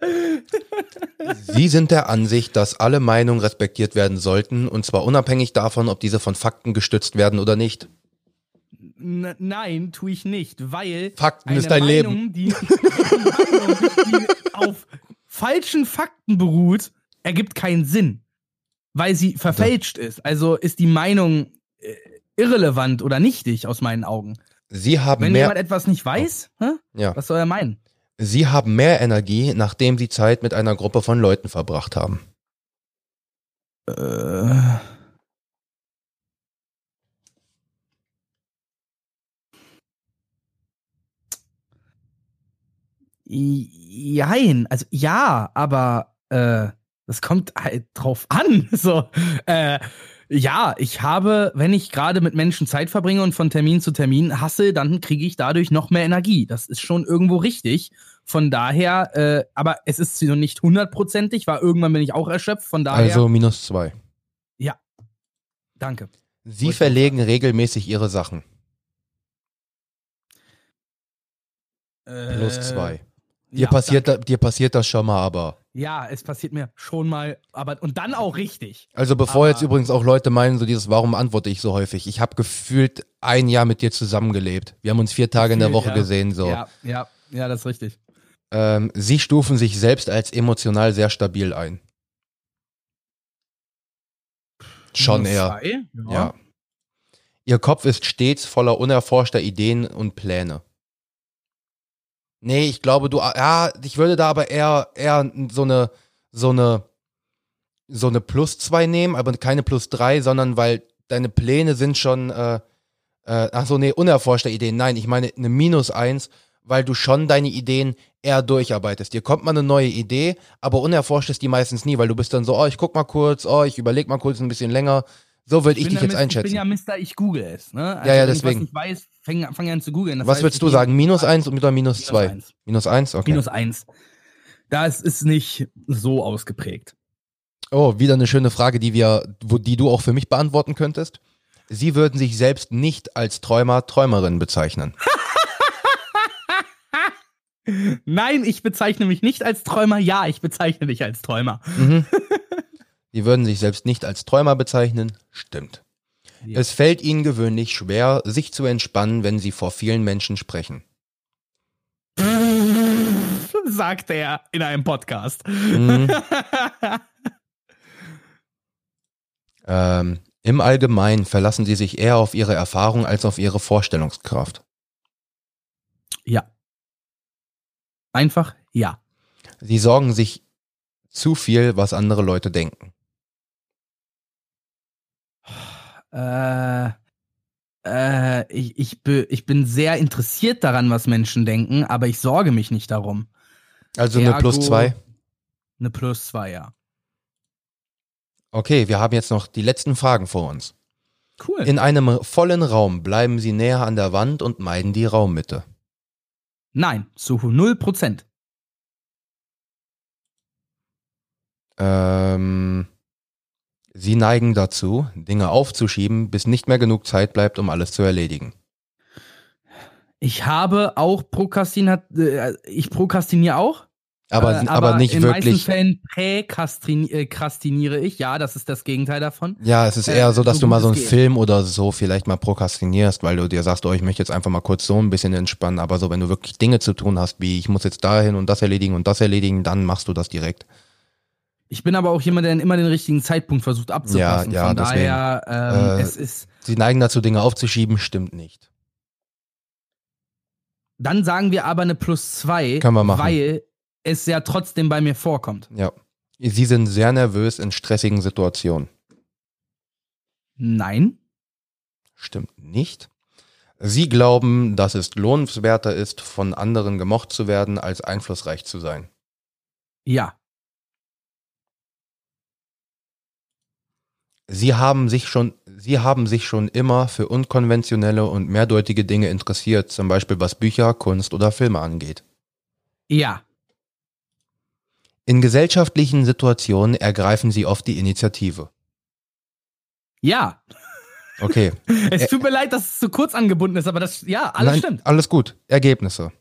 Sie sind der Ansicht, dass alle Meinungen respektiert werden sollten, und zwar unabhängig davon, ob diese von Fakten gestützt werden oder nicht. N nein, tue ich nicht, weil Fakten eine ist dein Leben. Meinung, Die, eine Meinung, die auf falschen Fakten beruht, ergibt keinen Sinn, weil sie verfälscht ist. Also ist die Meinung äh, irrelevant oder nichtig aus meinen Augen. Sie haben Wenn jemand etwas nicht weiß, hä? ja, was soll er meinen? Sie haben mehr Energie, nachdem Sie Zeit mit einer Gruppe von Leuten verbracht haben. Äh. Jein, also ja, aber äh, das kommt halt drauf an. So, äh, Ja, ich habe, wenn ich gerade mit Menschen Zeit verbringe und von Termin zu Termin hasse, dann kriege ich dadurch noch mehr Energie. Das ist schon irgendwo richtig. Von daher, äh, aber es ist noch nicht hundertprozentig, weil irgendwann bin ich auch erschöpft. Von daher. Also minus zwei. Ja. Danke. Sie verlegen regelmäßig ihre Sachen. Plus Äh, zwei. Dir, ja, passiert, da, dir passiert das schon mal, aber. Ja, es passiert mir schon mal, aber und dann auch richtig. Also bevor Aber- jetzt übrigens auch Leute meinen, so dieses, warum antworte ich so häufig? Ich habe gefühlt ein Jahr mit dir zusammengelebt. Wir haben uns vier Tage in der Woche Ja. gesehen, so. Ja, ja, ja, das ist richtig. Ähm, sie stufen sich selbst als emotional sehr stabil ein. Schon eher. zwei, Ja. Ihr Kopf ist stets voller unerforschter Ideen und Pläne. Nee, ich glaube, du, ja, ich würde da aber eher, eher so eine, so eine, so eine Plus zwei nehmen, aber keine Plus drei, sondern weil deine Pläne sind schon, äh, äh, ach so, nee, unerforschte Ideen. Nein, ich meine eine Minus eins, weil du schon deine Ideen eher durcharbeitest. Dir kommt mal eine neue Idee, aber unerforscht ist die meistens nie, weil du bist dann so, oh, ich guck mal kurz, oh, ich überleg mal kurz ein bisschen länger. So würde ich, bin dich jetzt Mis- einschätzen. Ich bin ja Mister, ich google es. Ne? Also Ja, ja, deswegen. Ich weiß, fang, fang an zu googeln. Was heißt, würdest ich du sagen? Minus eins oder minus Minus zwei? eins. Minus eins? Okay. Minus eins. Das ist nicht so ausgeprägt. oh, wieder eine schöne Frage, die wir, wo, die du auch für mich beantworten könntest. Sie würden sich selbst nicht als Träumer, Träumerin bezeichnen. Nein, ich bezeichne mich nicht als Träumer. Ja, ich bezeichne dich als Träumer. Mhm. Sie würden sich selbst nicht als Träumer bezeichnen. Stimmt. Ja. Es fällt ihnen gewöhnlich schwer, sich zu entspannen, wenn sie vor vielen Menschen sprechen. Sagt er in einem Podcast. Mhm. ähm, Im Allgemeinen verlassen sie sich eher auf ihre Erfahrung als auf ihre Vorstellungskraft. ja. Einfach ja. Sie sorgen sich zu viel, was andere Leute denken. Äh, äh, ich, ich, be- ich bin sehr interessiert daran, was Menschen denken, aber ich sorge mich nicht darum. Also eine plus Ergo- zwei. Eine Plus zwei, ja. Okay, wir haben jetzt noch die letzten Fragen vor uns. Cool. In einem vollen Raum bleiben Sie näher an der Wand und meiden die Raummitte. Nein, zu null Prozent. Ähm, Sie neigen dazu, Dinge aufzuschieben, bis nicht mehr genug Zeit bleibt, um alles zu erledigen. Ich habe auch prokrastinat, äh, ich prokrastiniere auch. Aber, äh, aber, nicht in meisten wirklich. Fällen präkrastiniere ich. Ja, das ist das Gegenteil davon. Ja, es ist äh, eher so, dass so du mal so einen. Film oder so vielleicht mal prokrastinierst, weil du dir sagst, oh, ich möchte jetzt einfach mal kurz so ein bisschen entspannen. Aber so, wenn du wirklich Dinge zu tun hast, wie ich muss jetzt dahin und das erledigen und das erledigen, dann machst du das direkt. Ich bin aber auch jemand, der immer den richtigen Zeitpunkt versucht abzupassen. Ja, ja, Von deswegen. daher, ähm, Äh, es ist, Sie neigen dazu, Dinge aufzuschieben, stimmt nicht. dann sagen wir aber eine Plus zwei, Können wir machen. weil es ja trotzdem bei mir vorkommt. Ja. Sie sind sehr nervös in stressigen Situationen. Nein. Stimmt nicht. Sie glauben, dass es lohnenswerter ist, von anderen gemocht zu werden, als einflussreich zu sein. Ja. Sie haben sich schon, sie haben sich schon immer für unkonventionelle und mehrdeutige Dinge interessiert, zum Beispiel was Bücher, Kunst oder Filme angeht. Ja. In gesellschaftlichen Situationen ergreifen sie oft die Initiative. Ja. Okay. Es tut mir leid, dass es zu kurz angebunden ist, aber das, ja, alles Nein, stimmt. Alles gut. Ergebnisse.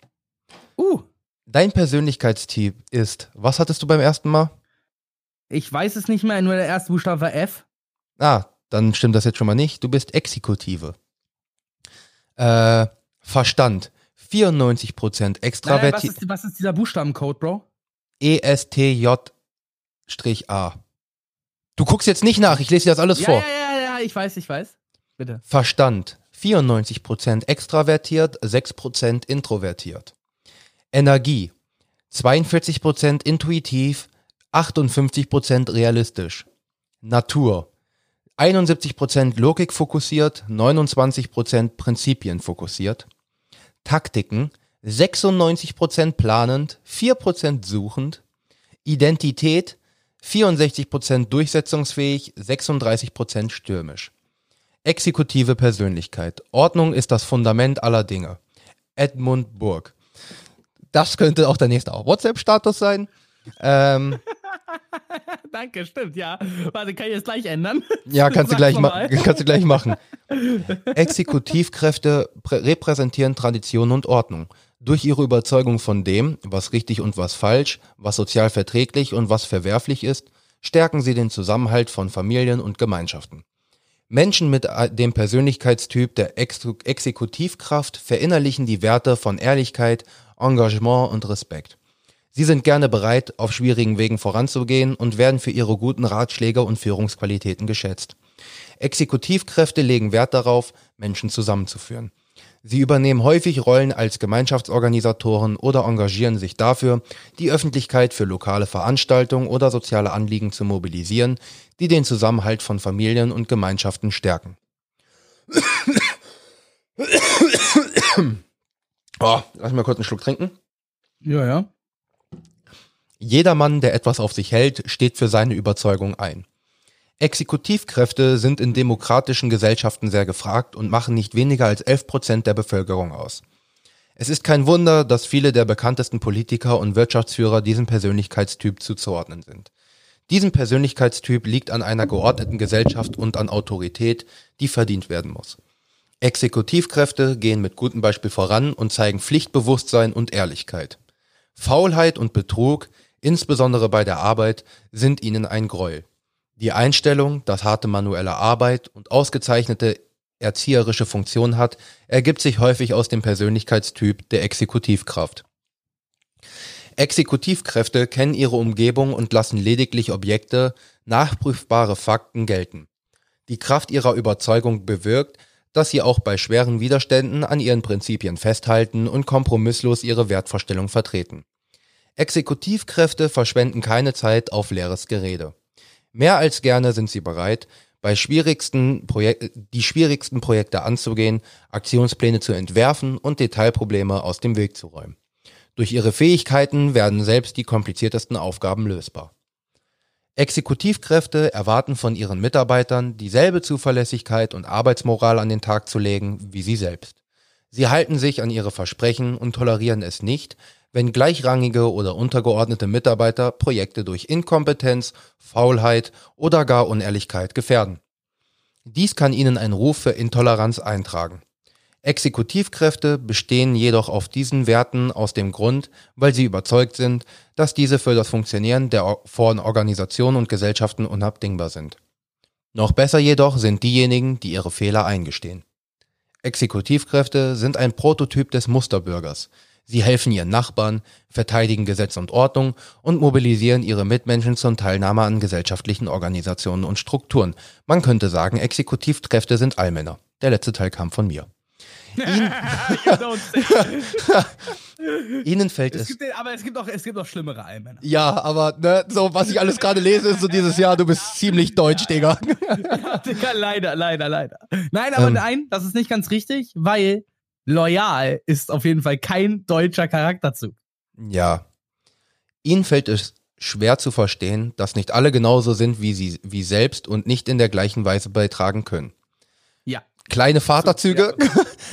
Uh, Dein Persönlichkeitstyp ist, was hattest du beim ersten Mal? ich weiß es nicht mehr, nur der erste Buchstabe war F. Ah, dann stimmt das jetzt schon mal nicht. Du bist Exekutive. Äh, Verstand. 94% Nein, nein, was, extravertiert. ist, was ist dieser Buchstabencode, Bro? ESTJ-A. Du guckst jetzt nicht nach, ich lese dir das alles Ja, vor. ja, ja, ja, ich weiß, ich weiß. Bitte. Verstand 94% extravertiert, 6% introvertiert. Energie 42% intuitiv, 58% realistisch. Natur 71% Logik fokussiert, 29% Prinzipien fokussiert. Taktiken 96% planend, 4% suchend. Identität 64% durchsetzungsfähig, 36% stürmisch. Exekutive Persönlichkeit. Ordnung ist das Fundament aller Dinge. Edmund Burg. Das könnte auch der nächste WhatsApp-Status sein. Ähm, Danke, stimmt, ja. Warte, kann ich das gleich ändern? Ja, kannst du, gleich kannst du gleich machen. Exekutivkräfte prä- repräsentieren Tradition und Ordnung. Durch ihre Überzeugung von dem, was richtig und was falsch, was sozial verträglich und was verwerflich ist, stärken sie den Zusammenhalt von Familien und Gemeinschaften. Menschen mit äh, dem Persönlichkeitstyp der Ex Exekutivkraft verinnerlichen die Werte von Ehrlichkeit, Engagement und Respekt. Sie sind gerne bereit, auf schwierigen Wegen voranzugehen und werden für ihre guten Ratschläge und Führungsqualitäten geschätzt. Exekutivkräfte legen Wert darauf, Menschen zusammenzuführen. Sie übernehmen häufig Rollen als Gemeinschaftsorganisatoren oder engagieren sich dafür, die Öffentlichkeit für lokale Veranstaltungen oder soziale Anliegen zu mobilisieren, die den Zusammenhalt von Familien und Gemeinschaften stärken. Oh, lass mich mal kurz einen Schluck trinken. Ja, ja. Jeder Mann, der etwas auf sich hält, steht für seine Überzeugung ein. Exekutivkräfte sind in demokratischen Gesellschaften sehr gefragt und machen nicht weniger als 11 Prozent der Bevölkerung aus. Es ist kein Wunder, dass viele der bekanntesten Politiker und Wirtschaftsführer diesem Persönlichkeitstyp zuzuordnen sind. Diesem Persönlichkeitstyp liegt an einer geordneten Gesellschaft und an Autorität, die verdient werden muss. Exekutivkräfte gehen mit gutem Beispiel voran und zeigen Pflichtbewusstsein und Ehrlichkeit. Faulheit und Betrug, insbesondere bei der Arbeit, sind ihnen ein Gräuel. Die Einstellung, dass harte manuelle Arbeit und ausgezeichnete erzieherische Funktion hat, ergibt sich häufig aus dem Persönlichkeitstyp der Exekutivkraft. Exekutivkräfte kennen ihre Umgebung und lassen lediglich Objekte, nachprüfbare Fakten gelten. Die Kraft ihrer Überzeugung bewirkt, dass sie auch bei schweren Widerständen an ihren Prinzipien festhalten und kompromisslos ihre Wertvorstellung vertreten. Exekutivkräfte verschwenden keine Zeit auf leeres Gerede. Mehr als gerne sind sie bereit, bei schwierigsten Projek die schwierigsten Projekte anzugehen, Aktionspläne zu entwerfen und Detailprobleme aus dem Weg zu räumen. Durch ihre Fähigkeiten werden selbst die kompliziertesten Aufgaben lösbar. Exekutivkräfte erwarten von ihren Mitarbeitern dieselbe Zuverlässigkeit und Arbeitsmoral an den Tag zu legen wie sie selbst. Sie halten sich an ihre Versprechen und tolerieren es nicht, wenn gleichrangige oder untergeordnete Mitarbeiter Projekte durch Inkompetenz, Faulheit oder gar Unehrlichkeit gefährden. Dies kann ihnen einen Ruf für Intoleranz eintragen. Exekutivkräfte bestehen jedoch auf diesen Werten aus dem Grund, weil sie überzeugt sind, dass diese für das Funktionieren der von Organisationen und Gesellschaften unabdingbar sind. Noch besser jedoch sind diejenigen, die ihre Fehler eingestehen. Exekutivkräfte sind ein Prototyp des Musterbürgers. Sie helfen ihren Nachbarn, verteidigen Gesetz und Ordnung und mobilisieren ihre Mitmenschen zur Teilnahme an gesellschaftlichen Organisationen und Strukturen. Man könnte sagen, Exekutivkräfte sind Allmänner. Der letzte Teil kam von mir. Say. Ihnen fällt es gibt, aber es gibt auch, es gibt auch schlimmere Allmänner. Ja, aber ne, so was ich alles gerade lese, ist so dieses Jahr, du bist ziemlich deutsch, Digga. Digga, leider, leider, leider. Nein, aber Ähm. nein, das ist nicht ganz richtig, weil loyal ist auf jeden Fall kein deutscher Charakterzug. Ja. Ihnen fällt es schwer zu verstehen, dass nicht alle genauso sind wie sie wie selbst und nicht in der gleichen Weise beitragen können. Ja. Kleine Vaterzüge.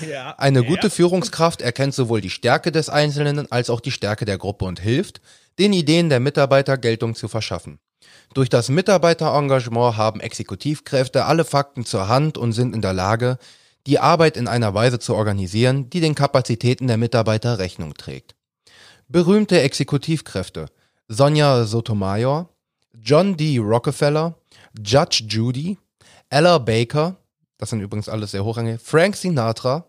Ja. Eine gute Führungskraft erkennt sowohl die Stärke des Einzelnen als auch die Stärke der Gruppe und hilft, den Ideen der Mitarbeiter Geltung zu verschaffen. Durch das Mitarbeiterengagement haben Exekutivkräfte alle Fakten zur Hand und sind in der Lage, die Arbeit in einer Weise zu organisieren, die den Kapazitäten der Mitarbeiter Rechnung trägt. Berühmte Exekutivkräfte Sonja Sotomayor, John D. Rockefeller, Judge Judy, Ella Baker, das sind übrigens alles sehr hochrangige, Frank Sinatra,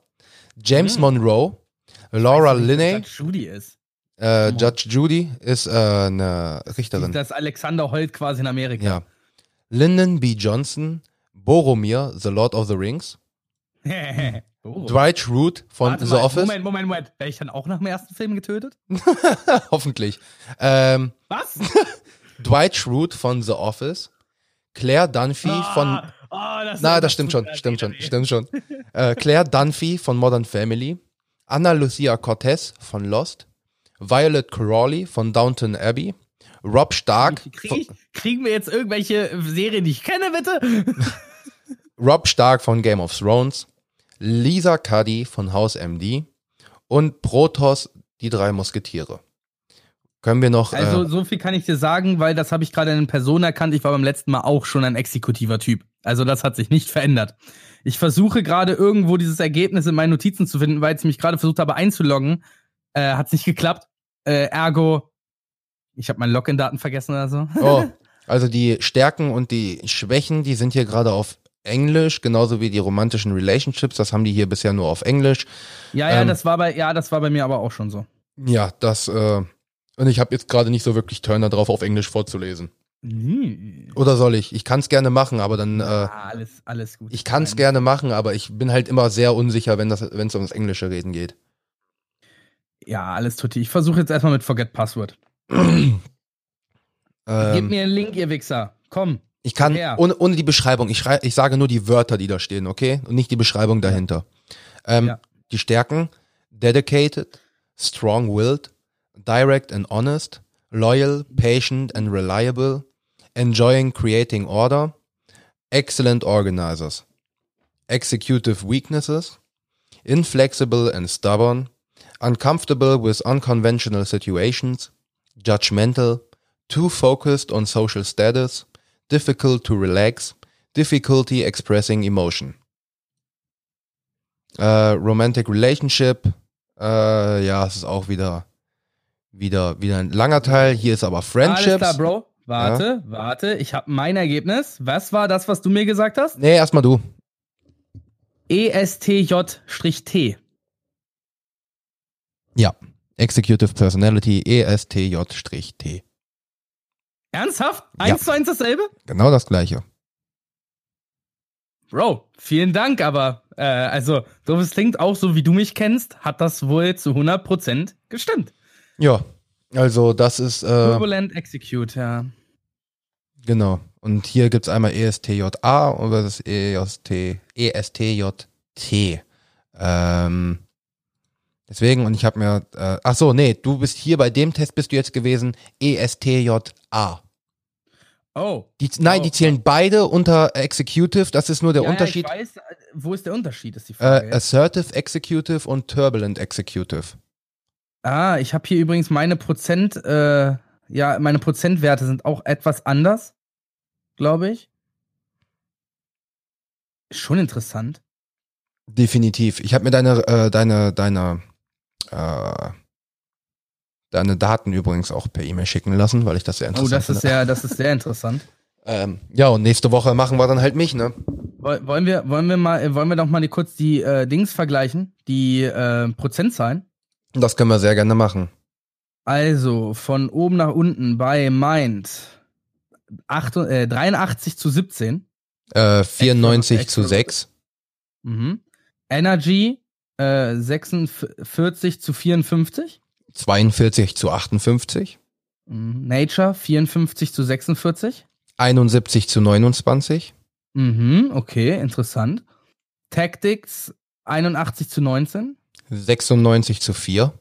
James Monroe, Laura Linney, Das Judy ist. äh, Judge Judy ist äh, eine Richterin. Das Alexander Holt quasi in Amerika. Ja. Lyndon B. Johnson, Boromir, The Lord of the Rings, oh. Dwight Schrute von Warte The mal, Office, Moment, Moment, Moment. Wäre ich dann auch nach dem ersten Film getötet? hoffentlich. Ähm, Was? Dwight Schrute von The Office, Claire Dunphy von Ah, ah, das Na, das stimmt schon, stimmt schon, stimmt schon. Äh, Claire Dunphy von Modern Family, Anna Lucia Cortez von Lost, Violet Crawley von Downton Abbey, Rob Stark. Krieg ich, kriegen wir jetzt irgendwelche Serien, die ich kenne, bitte? Rob Stark von Game of Thrones, Lisa Cuddy von House MD und Protoss, die drei Musketiere. Können wir noch. Also, äh, so viel kann ich dir sagen, weil das habe ich gerade in Person erkannt. Ich war beim letzten Mal auch schon ein exekutiver Typ. Also, das hat sich nicht verändert. Ich versuche gerade irgendwo dieses Ergebnis in meinen Notizen zu finden, weil ich mich gerade versucht habe einzuloggen. Äh, hat es nicht geklappt. Äh, ergo, ich habe meine Login-Daten vergessen oder so. Oh, also die Stärken und die Schwächen, die sind hier gerade auf Englisch, genauso wie die romantischen Relationships. Das haben die hier bisher nur auf Englisch. Ja, ja, ähm, das war bei, ja, das war bei mir aber auch schon so. Ja, das, äh, und ich habe jetzt gerade nicht so wirklich Turner drauf, auf Englisch vorzulesen. Mhm. Oder soll ich? Ich kann es gerne machen, aber dann. Äh, ah, alles, alles gut. Ich kann es gerne machen, aber ich bin halt immer sehr unsicher, wenn es ums englische Reden geht. Ja, alles tutti. Ich versuche jetzt erstmal mit Forget Password. ähm, Gib mir einen Link, ihr Wichser. Komm. Ich kann, ohne, ohne die Beschreibung, ich, schrei, ich sage nur die Wörter, die da stehen, okay? Und nicht die Beschreibung dahinter. Ähm, ja. Die Stärken, dedicated, strong-willed, direct and honest, loyal, patient and reliable, enjoying creating order, excellent organizers, executive weaknesses, inflexible and stubborn, uncomfortable with unconventional situations, judgmental, too focused on social status, difficult to relax, difficulty expressing emotion. Äh, romantic Relationship, äh, ja, es ist auch wieder, wieder, wieder ein langer Teil. Hier ist aber Friendships. Alles klar, Bro. Warte, ja. warte, ich habe mein Ergebnis. Was war das, was du mir gesagt hast? Nee, erstmal du. ESTJ-T. Ja, Executive Personality ESTJ-T. Ernsthaft? Eins ja. zu eins dasselbe? Genau das gleiche. Bro, vielen Dank, aber äh, also, so es klingt, auch so wie du mich kennst, hat das wohl zu 100% gestimmt. Ja, also das ist. Äh, Turbulent Execute, ja. Genau. Und hier gibt es einmal ESTJA und das EST, ESTJT. Ähm, deswegen, und ich habe mir, äh, ach so, nee, du bist hier bei dem Test bist du jetzt gewesen, ESTJA. Oh. Die, nein, oh. die zählen beide unter Executive, das ist nur der ja, Unterschied. Ja, ich weiß, wo ist der Unterschied, ist die Frage. Äh, assertive Executive und Turbulent Executive. Ah, ich habe hier übrigens meine Prozent, äh, ja, meine Prozentwerte sind auch etwas anders, glaube ich. Schon interessant. Definitiv. Ich habe mir deine, äh, deine, deine, äh, deine Daten übrigens auch per E-Mail schicken lassen, weil ich das sehr interessant finde. Oh, das ist sehr, das ist sehr interessant. ähm, ja, und nächste Woche machen wir dann halt mich, ne? Wollen wir, wollen wir mal, wollen wir doch mal die, kurz die äh, Dings vergleichen, die äh, Prozentzahlen? Das können wir sehr gerne machen. Also, von oben nach unten bei Mind 8, äh, 83 zu 17. Äh, 94 Extra, zu 6. Mhm. Energy äh, 46 zu 54. 42 zu 58. Mhm. Nature 54 zu 46. 71 zu 29. Mhm, okay, interessant. Tactics 81 zu 19. 96 zu 4.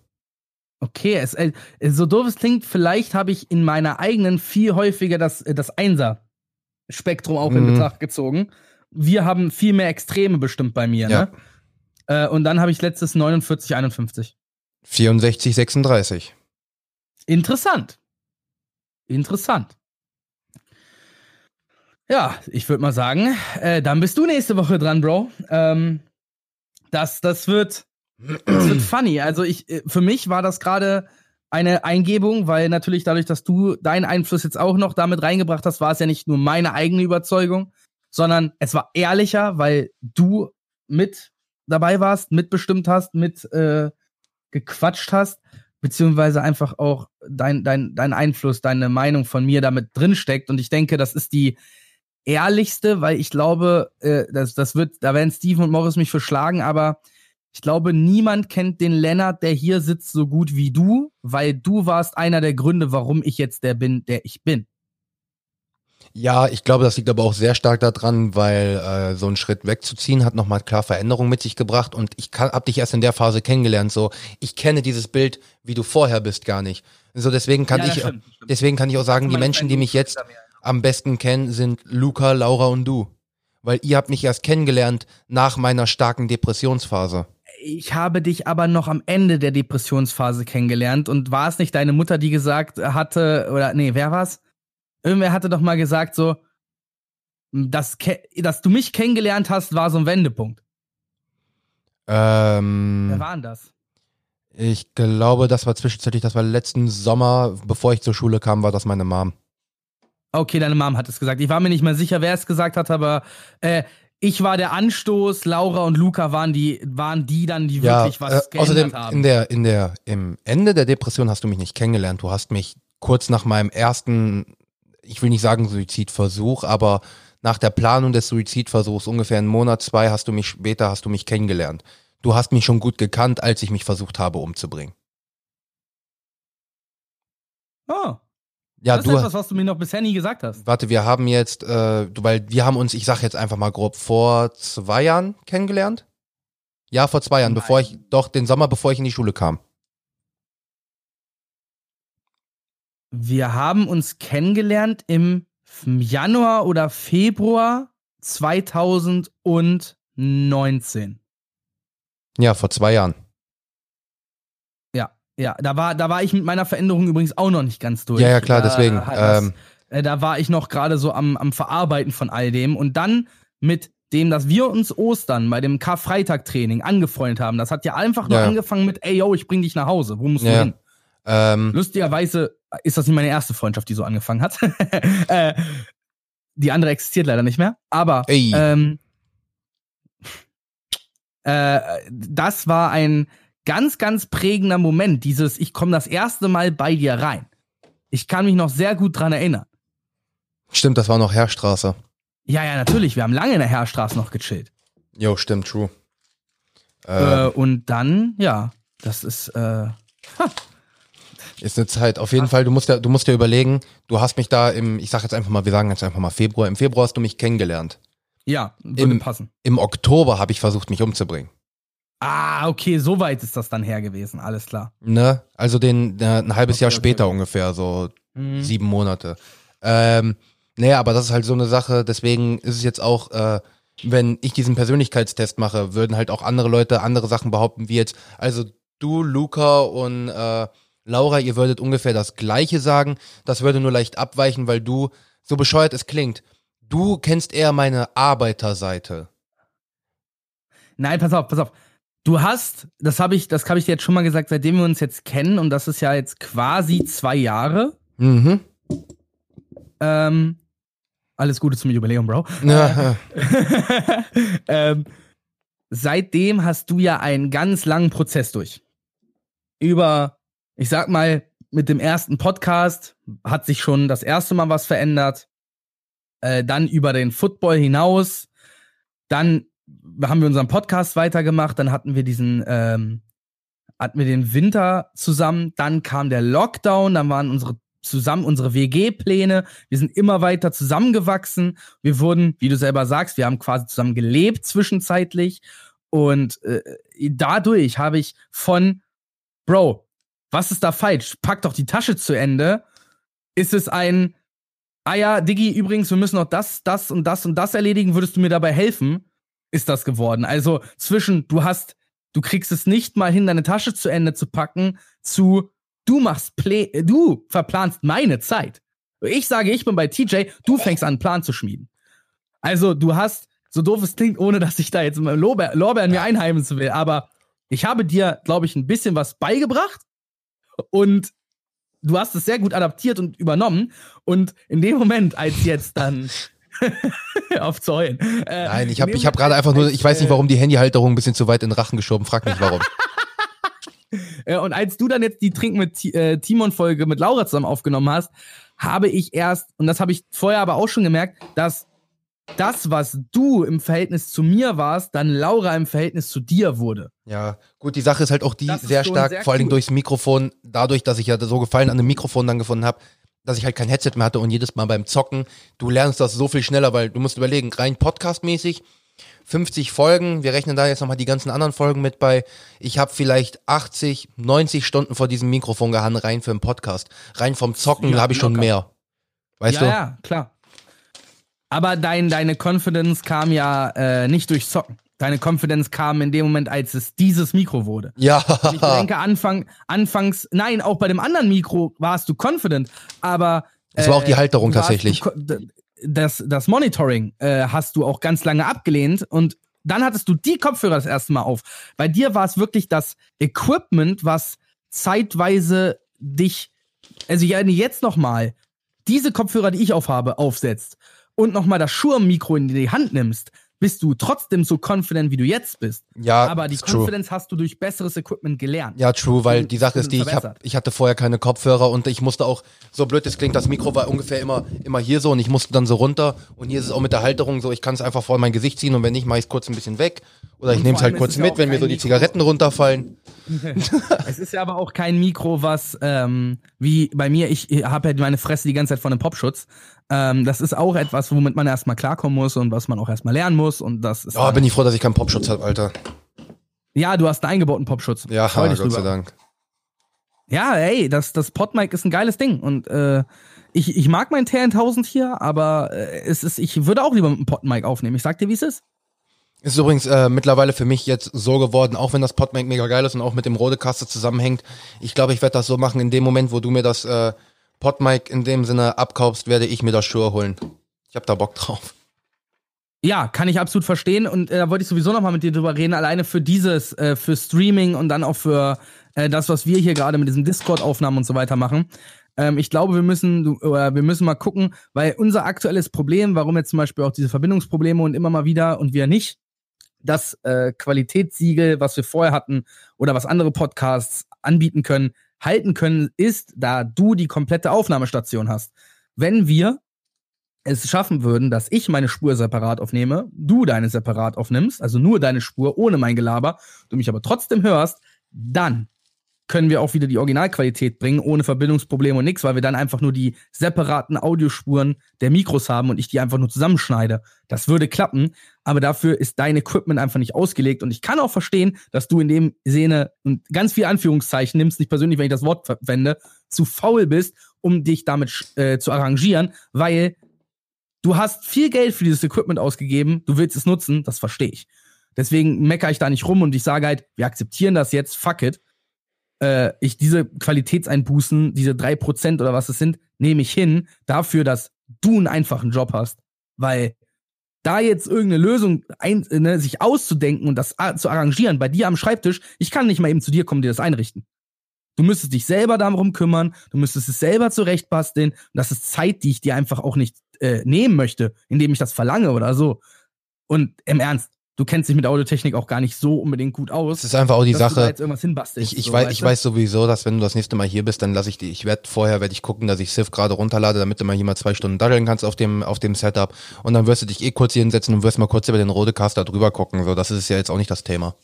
Okay, es, äh, so doof es klingt, vielleicht habe ich in meiner eigenen viel häufiger das, äh, das Einser-Spektrum auch mhm. in Betracht gezogen. Wir haben viel mehr Extreme bestimmt bei mir, ja. ne? Äh, und dann habe ich letztes 49, 51. 64, 36. Interessant. Interessant. Ja, ich würde mal sagen, äh, dann bist du nächste Woche dran, Bro. Ähm, das, das wird, das wird funny. Also ich, äh, für mich war das gerade eine Eingebung, weil natürlich dadurch, dass du deinen Einfluss jetzt auch noch damit reingebracht hast, war es ja nicht nur meine eigene Überzeugung, sondern es war ehrlicher, weil du mit dabei warst, mitbestimmt hast, mit äh, gequatscht hast, beziehungsweise einfach auch dein, dein, dein Einfluss, deine Meinung von mir damit drinsteckt. Und ich denke, das ist die ehrlichste, weil ich glaube, äh, das, das wird, da werden Steven und Morris mich verschlagen, aber ich glaube, niemand kennt den Lennart, der hier sitzt, so gut wie du, weil du warst einer der Gründe, warum ich jetzt der bin, der ich bin. Ja, ich glaube, das liegt aber auch sehr stark daran, weil äh, so einen Schritt wegzuziehen hat nochmal klar Veränderungen mit sich gebracht und ich kann, hab dich erst in der Phase kennengelernt. So, ich kenne dieses Bild, wie du vorher bist, gar nicht. So, deswegen kann Ja, ich, stimmt, stimmt. deswegen kann ich auch sagen, die Menschen, die mich jetzt am besten kennen, sind Luca, Laura und du. Weil ihr habt mich erst kennengelernt nach meiner starken Depressionsphase. Ich habe dich aber noch am Ende der Depressionsphase kennengelernt und war es nicht deine Mutter, die gesagt hatte, oder nee, wer war's? Irgendwer hatte doch mal gesagt, so, dass, dass du mich kennengelernt hast, war so ein Wendepunkt. Ähm, Wer war denn das? ich glaube, das war zwischenzeitlich, das war letzten Sommer, bevor ich zur Schule kam, war das meine Mom. Okay, deine Mom hat es gesagt. Ich war mir nicht mehr sicher, wer es gesagt hat, aber äh, ich war der Anstoß, Laura und Luca waren die, waren die dann, die Ja, wirklich was äh, geändert außerdem haben. in der, in der, im Ende der Depression hast du mich nicht kennengelernt. Du hast mich kurz nach meinem ersten, ich will nicht sagen Suizidversuch, aber nach der Planung des Suizidversuchs, ungefähr einen Monat, zwei, hast du mich später, hast du mich kennengelernt. Du hast mich schon gut gekannt, als ich mich versucht habe umzubringen. oh, Ja, das du, ist etwas, was du mir noch bisher nie gesagt hast. warte, wir haben jetzt, äh, du- weil wir haben uns, ich sag jetzt einfach mal grob, vor zwei Jahren kennengelernt. Ja, vor zwei Jahren, Nein. bevor ich, doch, den Sommer, bevor ich in die Schule kam. Wir haben uns kennengelernt im Januar oder Februar 2019. Ja, vor zwei Jahren. Ja, ja, da war, da war ich mit meiner Veränderung übrigens auch noch nicht ganz durch. Ja, ja, klar, deswegen, hat das- ähm, äh, da war ich noch gerade so am, am Verarbeiten von all dem. Und dann mit dem, dass wir uns Ostern bei dem Karfreitag-Training angefreundet haben, das hat ja einfach nur Ja. angefangen mit, ey, yo, ich bring dich nach Hause. Wo musst du Ja. hin? Ähm, Lustigerweise ist das nicht meine erste Freundschaft, die so angefangen hat. äh, die andere existiert leider nicht mehr. Aber ähm, äh, das war ein ganz, ganz prägender Moment. Dieses, ich komme das erste Mal bei dir rein. Ich kann mich noch sehr gut dran erinnern. Stimmt, das war noch Herrstraße. Ja, ja, natürlich. Wir haben lange in der Herrstraße noch gechillt. Jo, stimmt, true. Äh, Äh, und dann, ja, das ist, äh, ist eine Zeit. Auf jeden Fall, du musst ja, du musst dir überlegen, du hast mich da im, ich sag jetzt einfach mal, wir sagen jetzt einfach mal Februar. Im Februar hast du mich kennengelernt. ja, würde Im- passen. Im Oktober habe ich versucht, mich umzubringen. Ah, okay, so weit ist das dann her gewesen. Alles klar. Ne? Also den, äh, ein halbes Okay, Jahr okay, später okay. ungefähr, so Mhm. sieben Monate. Ähm, naja, aber das ist halt so eine Sache, deswegen ist es jetzt auch, äh, wenn ich diesen Persönlichkeitstest mache, würden halt auch andere Leute andere Sachen behaupten, wie jetzt, also du, Luca und äh, Laura, ihr würdet ungefähr das Gleiche sagen. Das würde nur leicht abweichen, weil du, so bescheuert es klingt, du kennst eher meine Arbeiterseite. Nein, pass auf, pass auf. Du hast, das habe ich, das habe ich dir jetzt schon mal gesagt, seitdem wir uns jetzt kennen, und das ist ja jetzt quasi zwei Jahre. Mhm. Ähm, alles Gute zum Jubiläum, Bro. Ja, ähm, seitdem hast du ja einen ganz langen Prozess durch. Über, ich sag mal, mit dem ersten Podcast hat sich schon das erste Mal was verändert. Äh, dann über den Football hinaus. Dann haben wir unseren Podcast weitergemacht. Dann hatten wir diesen, ähm, hatten wir den Winter zusammen. Dann kam der Lockdown. Dann waren unsere zusammen unsere WG-Pläne. Wir sind immer weiter zusammengewachsen. Wir wurden, wie du selber sagst, wir haben quasi zusammen gelebt zwischenzeitlich. Und äh, dadurch habe ich von, Bro, was ist da falsch? Pack doch die Tasche zu Ende. Ist es ein, ah ja, Diggi, übrigens, wir müssen noch das, das und das und das erledigen. Würdest du mir dabei helfen? Ist das geworden. Also zwischen, du hast, du kriegst es nicht mal hin, deine Tasche zu Ende zu packen, zu, du machst Play, du verplanst meine Zeit. Ich sage, ich bin bei TJ, du fängst an, einen Plan zu schmieden. Also, du hast, so doof es klingt, ohne dass ich da jetzt mal Lorbeer, Lorbeeren mir einheimsen will, aber ich habe dir, glaube ich, ein bisschen was beigebracht und du hast es sehr gut adaptiert und übernommen. Und in dem Moment, als jetzt dann auf zu heulen. Äh, Nein, ich habe ich hab gerade einfach nur, ich weiß nicht, äh, warum die Handyhalterung ein bisschen zu weit in den Rachen geschoben. Frag mich warum. Äh, und als du dann jetzt die Trink mit äh, Timon-Folge mit Laura zusammen aufgenommen hast, habe ich erst, und das habe ich vorher aber auch schon gemerkt, dass das, was du im Verhältnis zu mir warst, dann Laura im Verhältnis zu dir wurde. Ja, gut, die Sache ist halt auch die Das sehr schon stark, sehr vor Dingen cool. durchs Mikrofon, dadurch, dass ich ja so Gefallen an dem Mikrofon dann gefunden habe, dass ich halt kein Headset mehr hatte und jedes Mal beim Zocken, du lernst das so viel schneller, weil du musst überlegen, rein podcastmäßig, 50 Folgen, wir rechnen da jetzt nochmal die ganzen anderen Folgen mit bei, ich habe vielleicht 80, 90 Stunden vor diesem Mikrofon gehangen, rein für einen Podcast. Rein vom Zocken Ja, habe ich schon locker. mehr. Weißt ja, du? ja, klar. Aber dein, deine Confidence kam ja äh, nicht durch Zocken. Deine Confidence kam in dem Moment, als es dieses Mikro wurde. Ja, Und ich denke, Anfang, anfangs, nein, auch bei dem anderen Mikro warst du confident, aber. Es war auch die Halterung du warst- tatsächlich. Du, das, das Monitoring äh, hast du auch ganz lange abgelehnt und dann hattest du die Kopfhörer das erste Mal auf. Bei dir war es wirklich das Equipment, was zeitweise dich, also ja, jetzt nochmal, diese Kopfhörer, die ich aufhabe, aufsetzt und nochmal das Shure-Mikro in die Hand nimmst, bist du trotzdem so confident, wie du jetzt bist. ja, Aber die true. Confidence hast du durch besseres Equipment gelernt. Ja, true, weil die Sache ist die, ich, hab, ich hatte vorher keine Kopfhörer und ich musste auch, so blöd es klingt, das Mikro war ungefähr immer, immer hier so und ich musste dann so runter und hier ist es auch mit der Halterung so, ich kann es einfach vor mein Gesicht ziehen und wenn nicht, mache ich es kurz ein bisschen weg oder ich nehme es vor halt kurz es ja mit, wenn mir so die Mikro. Zigaretten runterfallen. Es ist ja aber auch kein Mikro, was ähm, wie bei mir, ich habe ja meine Fresse die ganze Zeit von einem Popschutz. Ähm, das ist auch etwas, womit man erstmal klarkommen muss und was man auch erstmal lernen muss. Und das ist. Ja, bin ich froh, dass ich keinen Popschutz habe, Alter. ja, du hast einen eingebauten Popschutz. Ja, dich Gott sei drüber. Dank. Ja, ey, das, das Podmic ist ein geiles Ding. Und äh, ich, ich mag mein TN1000 hier, aber äh, es ist, ich würde auch lieber mit einem Podmic aufnehmen. Ich sag dir, wie es ist. Ist übrigens äh, mittlerweile für mich jetzt so geworden, auch wenn das Podmic mega geil ist und auch mit dem Rodecaster zusammenhängt. Ich glaube, ich werde das so machen, in dem Moment, wo du mir das äh, Podmic in dem Sinne abkaufst, werde ich mir das Shure holen. Ich habe da Bock drauf. Ja, kann ich absolut verstehen und äh, da wollte ich sowieso noch mal mit dir drüber reden, alleine für dieses, äh, für Streaming und dann auch für äh, das, was wir hier gerade mit diesem Discord-Aufnahmen und so weiter machen. Ähm, ich glaube, wir müssen, äh, wir müssen mal gucken, weil unser aktuelles Problem, warum jetzt zum Beispiel auch diese Verbindungsprobleme und immer mal wieder und wir nicht, das äh, Qualitätssiegel, was wir vorher hatten oder was andere Podcasts anbieten können, halten können, ist, da du die komplette Aufnahmestation hast. Wenn wir es schaffen würden, dass ich meine Spur separat aufnehme, du deine separat aufnimmst, also nur deine Spur ohne mein Gelaber, du mich aber trotzdem hörst, dann können wir auch wieder die Originalqualität bringen, ohne Verbindungsprobleme und nichts, weil wir dann einfach nur die separaten Audiospuren der Mikros haben und ich die einfach nur zusammenschneide. Das würde klappen, aber dafür ist dein Equipment einfach nicht ausgelegt und ich kann auch verstehen, dass du in dem Sinne ganz viel Anführungszeichen nimmst, nicht persönlich, wenn ich das Wort verwende, zu faul bist, um dich damit äh, zu arrangieren, weil du hast viel Geld für dieses Equipment ausgegeben, du willst es nutzen, das verstehe ich. Deswegen meckere ich da nicht rum und ich sage halt, wir akzeptieren das jetzt, fuck it. Äh, ich diese Qualitätseinbußen, diese drei Prozent oder was es sind, nehme ich hin, dafür, dass du einen einfachen Job hast. Weil da jetzt irgendeine Lösung ein, ne, sich auszudenken und das zu arrangieren, bei dir am Schreibtisch, ich kann nicht mal eben zu dir kommen, dir das einrichten. Du müsstest dich selber darum kümmern, du müsstest es selber zurechtbasteln. Und das ist Zeit, die ich dir einfach auch nicht äh, nehmen möchte, indem ich das verlange oder so. Und im Ernst, du kennst dich mit Audiotechnik auch gar nicht so unbedingt gut aus. Es ist einfach auch die Sache. Ich, ich, so, weiß, ich weiß sowieso, dass wenn du das nächste Mal hier bist, dann lasse ich die. Ich werde vorher werde ich gucken, dass ich Sif gerade runterlade, damit du mal hier mal zwei Stunden daddeln kannst auf dem auf dem Setup. Und dann wirst du dich eh kurz hier hinsetzen und wirst mal kurz über den Rodecaster drüber gucken. So, das ist ja jetzt auch nicht das Thema.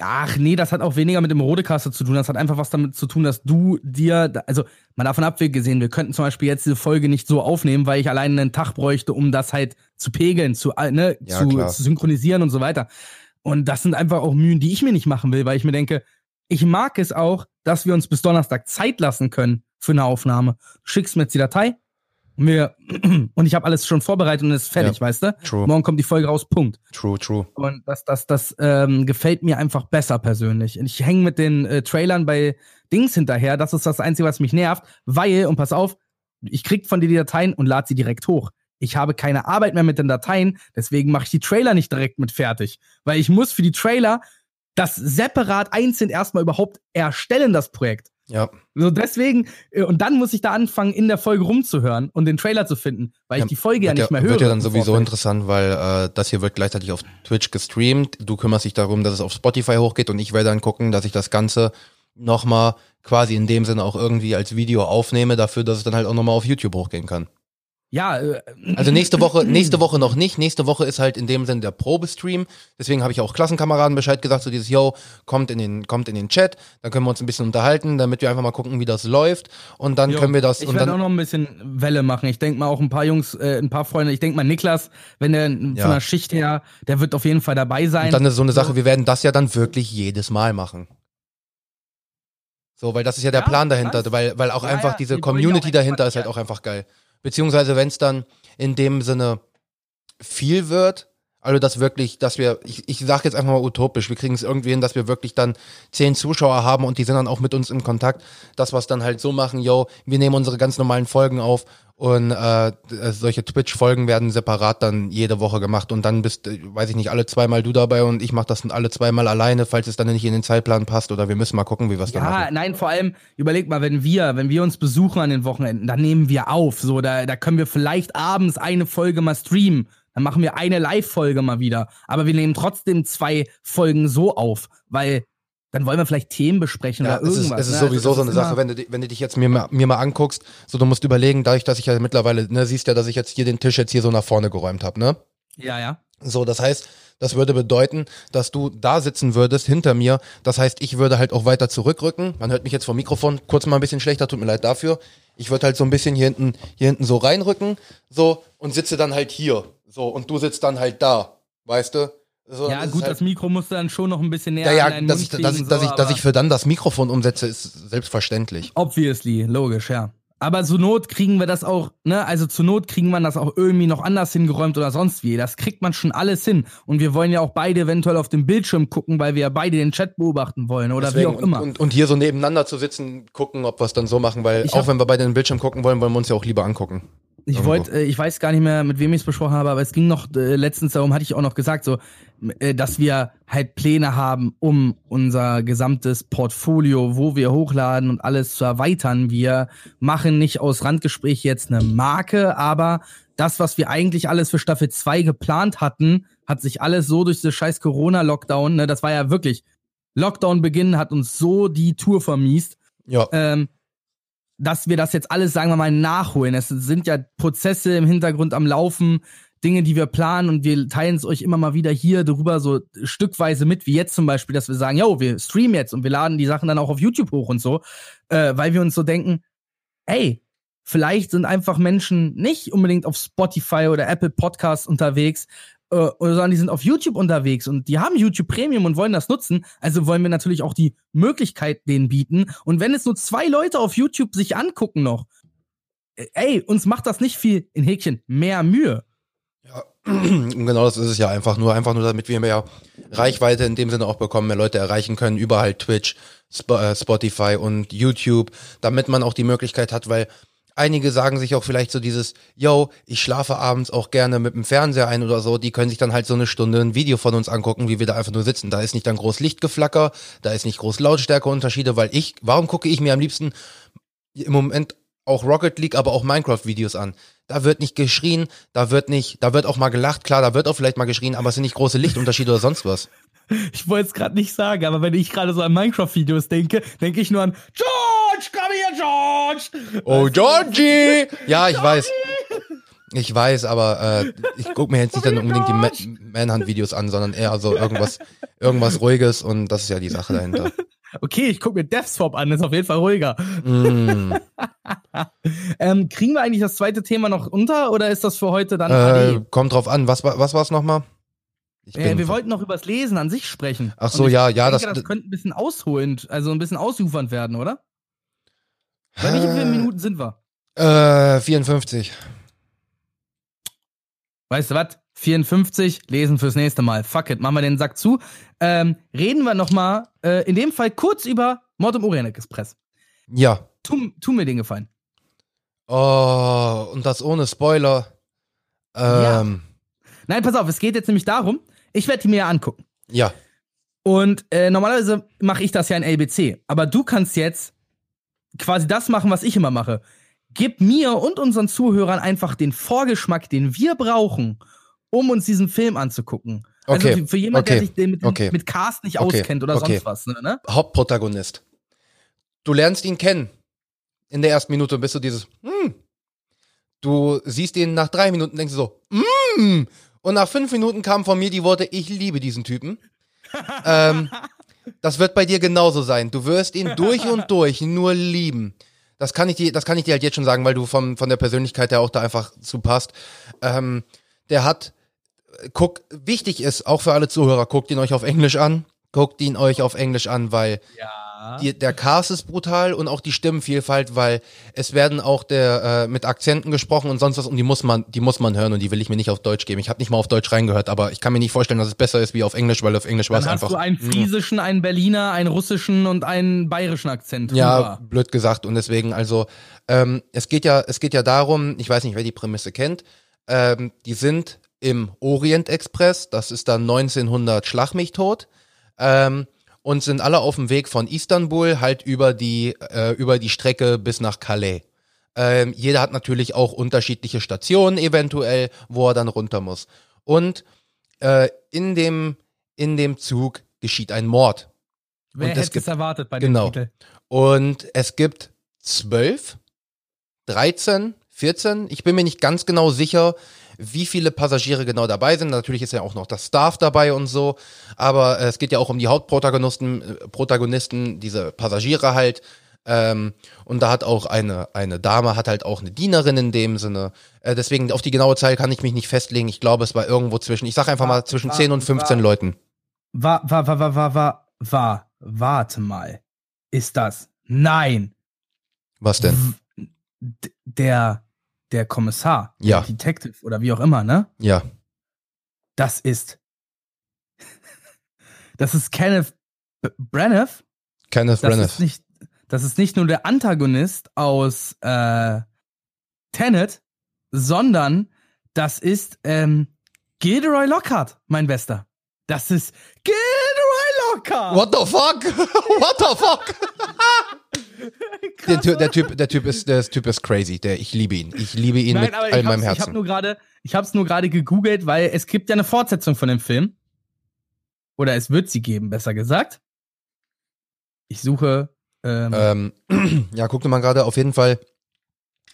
Ach nee, das hat auch weniger mit dem Rodecaster zu tun. Das hat einfach was damit zu tun, dass du dir, also mal davon abgesehen, wir könnten zum Beispiel jetzt diese Folge nicht so aufnehmen, weil ich alleine einen Tag bräuchte, um das halt zu pegeln, zu, äh, ne, Ja, zu, zu synchronisieren und so weiter. Und das sind einfach auch Mühen, die ich mir nicht machen will, weil ich mir denke, ich mag es auch, dass wir uns bis Donnerstag Zeit lassen können für eine Aufnahme. Du schickst mir jetzt die Datei und, wir, und ich habe alles schon vorbereitet und ist fertig, weißt du? True, Morgen kommt die Folge raus, Punkt. true, true. Und das, das, das ähm, gefällt mir einfach besser persönlich. Und Ich hänge mit den äh, Trailern bei Dings hinterher. Das ist das Einzige, was mich nervt, weil, und pass auf, ich krieg von dir die Dateien und lade sie direkt hoch. Ich habe keine Arbeit mehr mit den Dateien, deswegen mache ich die Trailer nicht direkt mit fertig. Weil ich muss für die Trailer das separat einzeln erstmal überhaupt erstellen, das Projekt. Ja, So deswegen, äh, und dann muss ich da anfangen, in der Folge rumzuhören und den Trailer zu finden, weil Ja, ich die Folge ja nicht mehr höre. wird ja dann sowieso Vorfeld. interessant, weil äh, das hier wird gleichzeitig auf Twitch gestreamt. Du kümmerst dich darum, dass es auf Spotify hochgeht und ich werde dann gucken, dass ich das Ganze nochmal quasi in dem Sinne auch irgendwie als Video aufnehme, dafür, dass es dann halt auch nochmal auf YouTube hochgehen kann. Ja, äh, Also nächste Woche, nächste Woche noch nicht. Nächste Woche ist halt in dem Sinne der Probestream. Deswegen habe ich auch Klassenkameraden Bescheid gesagt, so dieses, yo, kommt in den, kommt in den Chat, dann können wir uns ein bisschen unterhalten, damit wir einfach mal gucken, wie das läuft. Und dann Jo, können wir das, Ich werde auch noch ein bisschen Welle machen. Ich denke mal auch ein paar Jungs, äh, ein paar Freunde. Ich denke mal Niklas, wenn der von Ja. der Schicht her, der wird auf jeden Fall dabei sein. und dann ist so eine Sache, wir werden das ja dann wirklich jedes Mal machen. So, weil das ist ja der Ja, Plan dahinter, nice. weil, weil auch Ja, einfach diese Community dahinter ist halt auch einfach geil. Beziehungsweise wenn es dann in dem Sinne viel wird, also das wirklich, dass wir, ich, ich sage jetzt einfach mal utopisch, wir kriegen es irgendwie hin, dass wir wirklich dann zehn Zuschauer haben und die sind dann auch mit uns in Kontakt, dass wir es dann halt so machen, yo, wir nehmen unsere ganz normalen Folgen auf und äh, solche Twitch-Folgen werden separat dann jede Woche gemacht und dann bist, äh, weiß ich nicht, alle zweimal du dabei und ich mache das dann alle zweimal alleine, falls es dann nicht in den Zeitplan passt oder wir müssen mal gucken, wie wir es dann ja, machen. nein, vor allem, überleg mal, wenn wir, wenn wir uns besuchen an den Wochenenden, dann nehmen wir auf. So, da, da können wir vielleicht abends eine Folge mal streamen. Dann machen wir eine Live-Folge mal wieder. Aber wir nehmen trotzdem zwei Folgen so auf, weil dann wollen wir vielleicht Themen besprechen Ja, oder es ist, irgendwas. es ist ne? sowieso Also so eine ist Sache, wenn du, wenn du dich jetzt mir, mal- mir mal anguckst, so du musst überlegen, dadurch, dass ich ja mittlerweile, ne, siehst ja, dass ich jetzt hier den Tisch jetzt hier so nach vorne geräumt habe, ne? Ja, ja. So, das heißt, das würde bedeuten, dass du da sitzen würdest hinter mir. Das heißt, ich würde halt auch weiter zurückrücken. Man hört mich jetzt vom Mikrofon kurz mal ein bisschen schlechter, tut mir leid dafür. Ich würde halt so ein bisschen hier hinten, hier hinten so reinrücken, so, und sitze dann halt hier. So, und du sitzt dann halt da, weißt du? So, Ja, gut, halt, das Mikro musst du dann schon noch ein bisschen näher ja, an ja, deinen dass ich, dass ich, kriegen, dass so, ich, dass ich für dann das Mikrofon umsetze, ist selbstverständlich. Obviously, logisch, ja. Aber zur Not kriegen wir das auch, ne, also zur Not kriegen wir das auch irgendwie noch anders hingeräumt oder sonst wie. Das kriegt man schon alles hin. Und wir wollen ja auch beide eventuell auf dem Bildschirm gucken, weil wir ja beide den Chat beobachten wollen oder Deswegen, wie auch immer. Und, und, und hier so nebeneinander zu sitzen, gucken, ob wir es dann so machen, weil Ich auch wenn wir beide den Bildschirm gucken wollen, wollen wir uns ja auch lieber angucken. Ich wollte, äh, ich weiß gar nicht mehr, mit wem ich es besprochen habe, aber es ging noch äh, letztens darum, hatte ich auch noch gesagt, so, äh, dass wir halt Pläne haben, um unser gesamtes Portfolio, wo wir hochladen und alles zu erweitern. Wir machen nicht aus Randgespräch jetzt eine Marke, aber das, was wir eigentlich alles für Staffel 2 geplant hatten, hat sich alles so durch das scheiß Corona-Lockdown, ne, das war ja wirklich, Lockdown-Beginn hat uns so die Tour vermiest Ja. ähm, dass wir das jetzt alles, sagen wir mal, nachholen. Es sind ja Prozesse im Hintergrund am Laufen, Dinge, die wir planen und wir teilen es euch immer mal wieder hier drüber so stückweise mit, wie jetzt zum Beispiel, dass wir sagen, yo, wir streamen jetzt und wir laden die Sachen dann auch auf YouTube hoch und so, äh, weil wir uns so denken, ey, vielleicht sind einfach Menschen nicht unbedingt auf Spotify oder Apple Podcasts unterwegs, äh, sondern die sind auf YouTube unterwegs und die haben YouTube Premium und wollen das nutzen. Also wollen wir natürlich auch die Möglichkeit denen bieten. Und wenn es nur zwei Leute auf YouTube sich angucken noch, äh, ey, uns macht das nicht viel in Häkchen mehr Mühe. Ja, genau das ist es ja einfach nur, einfach nur, damit wir mehr Reichweite in dem Sinne auch bekommen, mehr Leute erreichen können, überall Twitch, äh, Spotify und YouTube, damit man auch die Möglichkeit hat, weil einige sagen sich auch vielleicht so dieses, yo, ich schlafe abends auch gerne mit dem Fernseher ein oder so, die können sich dann halt so eine Stunde ein Video von uns angucken, wie wir da einfach nur sitzen. Da ist nicht dann groß Lichtgeflacker, da ist nicht groß Lautstärkeunterschiede, weil ich, warum gucke ich mir am liebsten im Moment auch Rocket League, aber auch Minecraft-Videos an. Da wird nicht geschrien, da wird nicht, da wird auch mal gelacht, klar, da wird auch vielleicht mal geschrien, aber es sind nicht große Lichtunterschiede oder sonst was. Ich wollte es gerade nicht sagen, aber wenn ich gerade so an Minecraft-Videos denke, denke ich nur an George, komm hier, George! Oh, Georgie! Ja, ich weiß. Ich weiß, aber äh, ich gucke mir jetzt nicht dann unbedingt die Ma Manhunt-Videos an, sondern eher so irgendwas, irgendwas Ruhiges und das ist ja die Sache dahinter. Okay, ich gucke mir Deathswap an, ist auf jeden Fall ruhiger. Mm, Ähm, kriegen wir eigentlich das zweite Thema noch unter oder ist das für heute dann äh, kommt drauf an, was war was war's nochmal? Ich Äh, wir wollten noch übers Lesen an sich sprechen. Ach so, ja, ja, denke, das- das könnte ein bisschen ausholend, also ein bisschen ausufernd werden, oder? Bei wie vielen Minuten sind wir? Äh, 54. Weißt du was? 54, lesen fürs nächste Mal. Fuck it, machen wir den Sack zu. Ähm, reden wir nochmal, äh, in dem Fall kurz über Mord im Orient Express. Ja. Tu, tu mir den Gefallen. Oh, und das ohne Spoiler. Ähm, Nein, pass auf, es geht jetzt nämlich darum, ich werde die mir ja angucken. ja. Und äh, normalerweise mache ich das ja in LBC. Aber du kannst jetzt quasi das machen, was ich immer mache. Gib mir und unseren Zuhörern einfach den Vorgeschmack, den wir brauchen, um uns diesen Film anzugucken. Also Okay, für, für jemand, der okay, sich den mit, okay. mit Cast nicht Okay, auskennt oder okay. sonst was. Ne? ne? Du siehst ihn nach drei Minuten, denkst du so, mm! Und nach fünf Minuten kamen von mir die Worte, ich liebe diesen Typen. ähm, das wird bei dir genauso sein. Du wirst ihn durch und durch nur lieben. Das kann ich dir, das kann ich dir halt jetzt schon sagen, weil du vom, von der Persönlichkeit her auch da einfach zu passt. Ähm, der hat, guck, wichtig ist, auch für alle Zuhörer, guckt ihn euch auf Englisch an. Guckt ihn euch auf Englisch an, weil Ja. die, der Cast ist brutal und auch die Stimmenvielfalt, weil es werden auch der äh, mit Akzenten gesprochen und sonst was und die muss man, die muss man hören und die will ich mir nicht auf Deutsch geben. Ich habe nicht mal auf Deutsch reingehört, aber ich kann mir nicht vorstellen, dass es besser ist wie auf Englisch, weil auf Englisch war es hast einfach. du einen friesischen, einen Berliner, einen russischen und einen bayerischen Akzent. Ja, Hurra. blöd gesagt. Und deswegen, also, ähm, es geht ja, es geht ja darum, ich weiß nicht, wer die Prämisse kennt, ähm, die sind im Orient Express, das ist dann 1900 Schlag mich tot, ähm, und sind alle auf dem Weg von Istanbul halt über die, äh, über die Strecke bis nach Calais. Ähm, jeder hat natürlich auch unterschiedliche Stationen eventuell, wo er dann runter muss. Und äh, in dem, in dem Zug geschieht ein Mord. Wer und hätte es gibt- erwartet bei genau. dem Titel? Und es gibt zwölf, 13, 14, ich bin mir nicht ganz genau sicher, wie viele Passagiere genau dabei sind. Natürlich ist ja auch noch das Staff dabei und so, aber äh, es geht ja auch um die Hauptprotagonisten, äh, Protagonisten, diese Passagiere halt. Ähm, und da hat auch eine, eine Dame, hat halt auch eine Dienerin in dem Sinne. Äh, deswegen auf die genaue Zahl kann ich mich nicht festlegen. Ich glaube, es war irgendwo zwischen, ich sag einfach mal zwischen War- 10 und 15 war- Leuten. War, war, war, war, war, war, war, warte mal. Ist das? Nein. Was denn? W- Der, der Kommissar, Ja. der Detective oder wie auch immer, ne? Ja. Das ist. Das ist Kenneth Branagh. Kenneth Das Branagh. ist nicht, das ist nicht nur der Antagonist aus äh, Tenet, sondern das ist ähm, Gilderoy Lockhart, mein Bester. Das ist Gilderoy Lockhart. What the fuck? What the fuck? Der, der, Typ, der Typ ist, der Typ ist crazy. Der, ich liebe ihn. Ich liebe ihn Nein, mit all ich meinem ich Herzen. nur gerade, ich hab's nur gerade gegoogelt, weil es gibt ja eine Fortsetzung von dem Film. Oder es wird sie geben, besser gesagt. Ich suche. Ähm, ähm, ja, guckte mal gerade auf jeden Fall.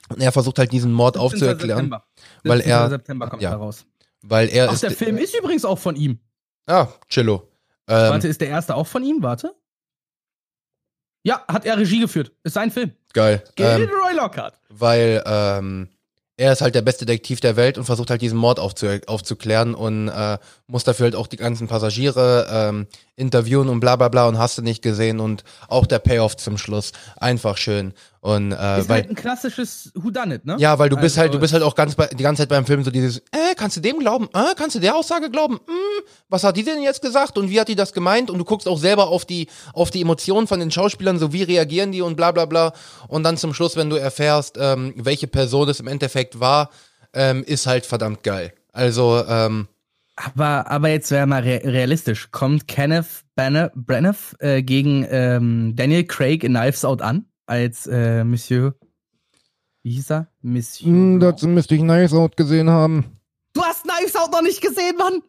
Und er versucht halt diesen Mord 17. aufzuerklären, September. weil 17. er- September kommt ja. da raus. weil er Ach, ist. der Film ist übrigens auch von ihm. Ah, Chillo. Ähm, Warte, ist der erste auch von ihm? Warte. Ja, hat er Regie geführt. Ist sein Film. geil. Ähm, Gilderoy Lockhart. weil ähm, er ist halt der beste Detektiv der Welt und versucht halt diesen Mord aufzu aufzuklären und äh, muss dafür halt auch die ganzen Passagiere ähm, interviewen und bla bla bla und hast du nicht gesehen und auch der Payoff zum Schluss. Einfach schön. Und äh, ist weil halt ein klassisches Whodunit, ne? ja weil du bist Also- halt du bist halt auch ganz bei, die ganze Zeit beim Film so dieses äh kannst du dem glauben? Äh kannst du der Aussage glauben? Hm, was hat die denn jetzt gesagt und wie hat die das gemeint? Und du guckst auch selber auf die auf die Emotionen von den Schauspielern so wie reagieren die und bla bla bla. Und dann zum Schluss wenn du erfährst ähm, welche Person es im Endeffekt war ähm, ist halt verdammt geil. Also ähm, Aber, aber jetzt wäre mal re realistisch. Kommt Kenneth Branagh, äh, gegen ähm, Daniel Craig in Knives Out an? Als äh, Monsieur. Wie hieß er? Monsieur. Hm, Blanc. müsste ich Nice Out gesehen haben Du hast Knives Out noch nicht gesehen, Mann!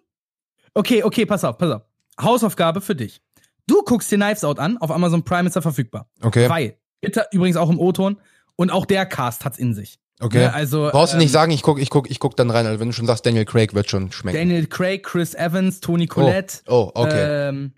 Okay, okay, pass auf, pass auf. Hausaufgabe für dich. Du guckst dir Knives Out an, auf Amazon Prime ist er verfügbar. okay Weil, bitte übrigens auch im O-Ton und auch der Cast hat's in sich. Okay Ne, also, brauchst du ähm, nicht sagen ich guck ich guck ich guck dann rein also wenn du schon sagst Daniel Craig wird schon schmecken Daniel Craig, Chris Evans, Toni Collette. oh, oh okay Ähm,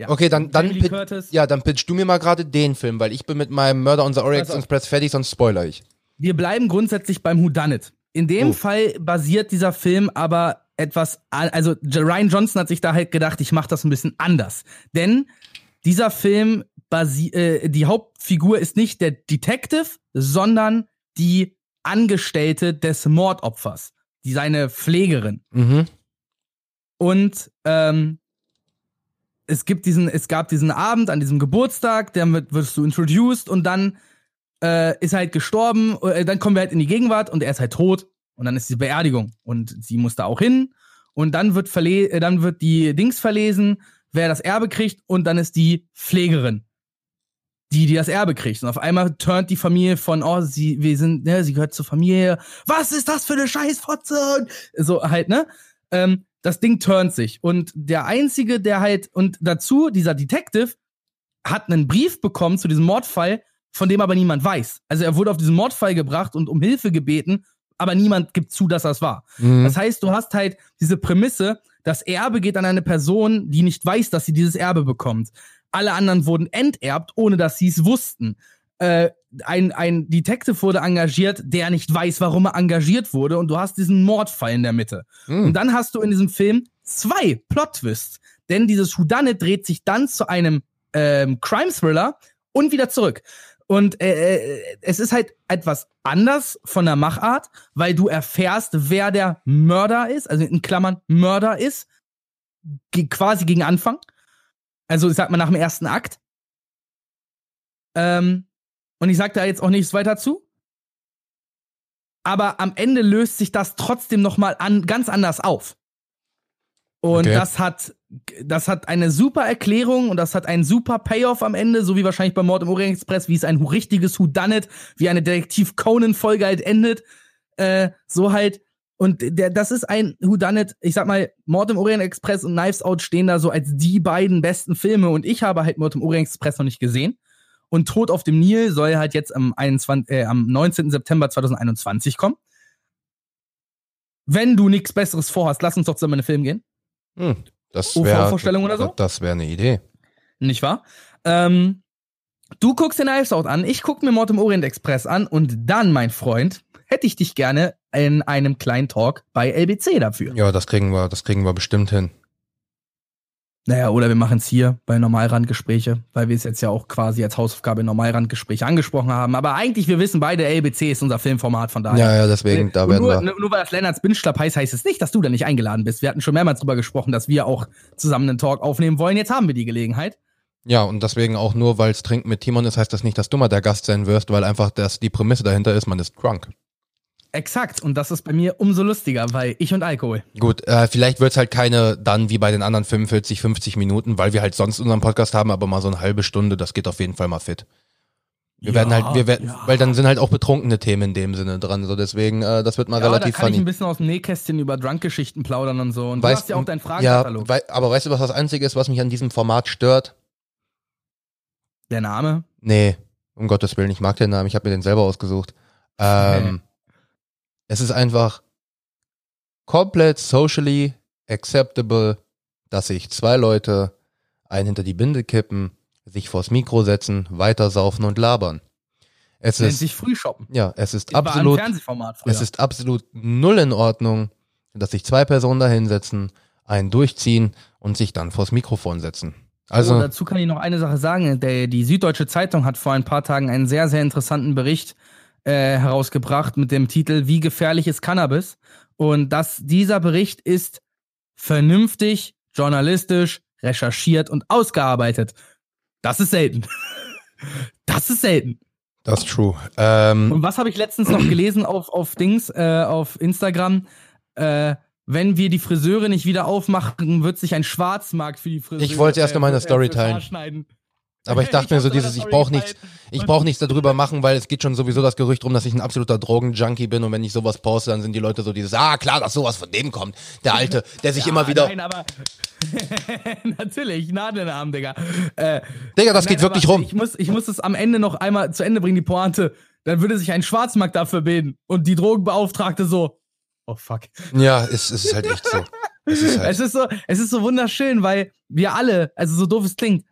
ja. Okay, dann, dann, pit- ja, dann pitch du mir mal gerade den Film, weil ich bin mit meinem Murder on the Orient auf. Express fertig, sonst spoiler ich. Wir bleiben grundsätzlich beim Whodunit. In dem Oh. Fall basiert dieser Film aber etwas, also Ryan Johnson hat sich da halt gedacht, ich mache das ein bisschen anders. Denn dieser Film, basi äh, die Hauptfigur ist nicht der Detective, sondern die Angestellte des Mordopfers, die seine Pflegerin. Mhm. Und ähm, es gibt diesen, es gab diesen Abend an diesem Geburtstag, damit wirst du introduced und dann äh, ist er halt gestorben, äh, dann kommen wir halt in die Gegenwart und er ist halt tot und dann ist die Beerdigung und sie muss da auch hin und dann wird verle äh, dann wird die Dings verlesen, wer das Erbe kriegt und dann ist die Pflegerin die, die das Erbe kriegt. Und auf einmal turnt die Familie von, oh, sie, wir sind, ne, sie gehört zur Familie. Was ist das für eine Scheißfotze? Und so halt, ne? Ähm, das Ding turnt sich. Und der Einzige, der halt, und dazu, dieser Detective, hat einen Brief bekommen zu diesem Mordfall, von dem aber niemand weiß. Also er wurde auf diesen Mordfall gebracht und um Hilfe gebeten aber niemand gibt zu, dass das war. Mhm. Das heißt, du hast halt diese Prämisse, das Erbe geht an eine Person, die nicht weiß, dass sie dieses Erbe bekommt. Alle anderen wurden enterbt, ohne dass sie es wussten. Äh, ein, ein Detective wurde engagiert, der nicht weiß, warum er engagiert wurde, und du hast diesen Mordfall in der Mitte. Mhm. Und dann hast du in diesem Film zwei Plot-Twists. Denn dieses Whodunit dreht sich dann zu einem ähm, Crime-Thriller und wieder zurück. Und äh, äh, es ist halt etwas anders von der Machart, weil du erfährst, wer der Mörder ist, also in Klammern Mörder ist, quasi gegen Anfang. Also ich sag mal nach dem ersten Akt. Ähm, und ich sag da jetzt auch nichts weiter zu. Aber am Ende löst sich das trotzdem noch mal an, ganz anders auf. Und Okay. das hat das hat eine super Erklärung und das hat einen super Payoff am Ende, so wie wahrscheinlich bei Mord im Orient Express, wie es ein richtiges Whodunit, wie eine Detektiv Conan Folge halt endet, äh, so halt und der, das ist ein Whodunit, ich sag mal, Mord im Orient Express und Knives Out stehen da so als die beiden besten Filme und ich habe halt Mord im Orient Express noch nicht gesehen. Und Tod auf dem Nil soll halt jetzt am, 21, äh, am 19. September 2021 kommen. Wenn du nichts Besseres vorhast, lass uns doch zusammen in den Film gehen. Hm. Das OV-Vorstellung oder so? Das wäre eine Idee. Nicht wahr? Ähm, du guckst den Knives Out an, ich guck mir Mord im Orient Express an und dann, mein Freund, hätte ich dich gerne in einem kleinen Talk bei LBC dafür. Ja, das kriegen wir, das kriegen wir bestimmt hin. Naja, oder wir machen es hier bei Normalrandgespräche, weil wir es jetzt ja auch quasi als Hausaufgabe Normalrandgespräche angesprochen haben. Aber eigentlich, wir wissen beide, LBC ist unser Filmformat, von daher. Ja, ja, deswegen, da Und werden nur, wir. nur weil das Lennarts Binschlapp heißt, heißt es nicht, dass du da nicht eingeladen bist. Wir hatten schon mehrmals drüber gesprochen, dass wir auch zusammen einen Talk aufnehmen wollen. Jetzt haben wir die Gelegenheit. Ja, und deswegen auch nur, weil es Trinken mit Timon ist, heißt das nicht, dass du mal der Gast sein wirst, weil einfach das, die Prämisse dahinter ist, man ist drunk. Exakt. Und das ist bei mir umso lustiger, weil ich und Alkohol. Gut, äh, vielleicht wird's halt keine dann wie bei den anderen 45, 50 Minuten, weil wir halt sonst unseren Podcast haben, aber mal so eine halbe Stunde, das geht auf jeden Fall mal fit. Wir werden halt, wir werden, ja. weil dann sind halt auch betrunkene Themen in dem Sinne dran, so deswegen, äh, das wird mal Ja, relativ da kann ich funny. ein bisschen aus dem Nähkästchen über Drunk-Geschichten plaudern und so. Und Weißt- du hast ja auch deinen Ja, Fragenkatalog. wei aber weißt du, was das Einzige ist, was mich an diesem Format stört? Der Name? Nee, um Gottes Willen, ich mag den Namen, ich habe mir den selber ausgesucht. Ähm, es ist einfach komplett socially acceptable, dass sich zwei Leute einen hinter die Binde kippen, sich vors Mikro setzen, weitersaufen und labern. Es Nennt ist, sich Frühshoppen. ja, es ist War absolut, es ist absolut null in Ordnung, dass sich zwei Personen da hinsetzen, einen durchziehen und sich dann vors Mikrofon setzen. Also, oh, dazu kann ich noch eine Sache sagen. Der, die Süddeutsche Zeitung hat vor ein paar Tagen einen sehr, sehr interessanten Bericht äh, herausgebracht mit dem Titel Wie gefährlich ist Cannabis? Und das, dieser Bericht ist vernünftig, journalistisch, recherchiert und ausgearbeitet. Das ist selten. Das ist selten. das ist true. Ähm, Und was habe ich letztens noch gelesen auf, auf Dings, äh, auf Instagram? Äh, wenn wir die Friseure nicht wieder aufmachen, wird sich ein Schwarzmarkt für die Friseure. Ich wollte erst in meiner für- Story teilen. Aber ich dachte mir hab so dieses, ich brauche nichts, ich brauche nichts darüber machen, weil es geht schon sowieso das Gerücht rum, dass ich ein absoluter Drogenjunkie bin und wenn ich sowas poste, dann sind die Leute so dieses, ah klar, dass sowas von dem kommt. Der Alte, der sich Ja, immer wieder, Nein, aber natürlich, Nadeln im Arm, Digga. Äh, Digga, das geht nein, wirklich aber rum. Ich muss, ich muss es am Ende noch einmal zu Ende bringen, die Pointe. Dann würde sich ein Schwarzmarkt dafür bilden und die Drogenbeauftragte so, oh fuck. Ja, es, es ist halt echt so. Es ist halt, Es ist so, es ist so wunderschön, weil wir alle, also so doof es klingt,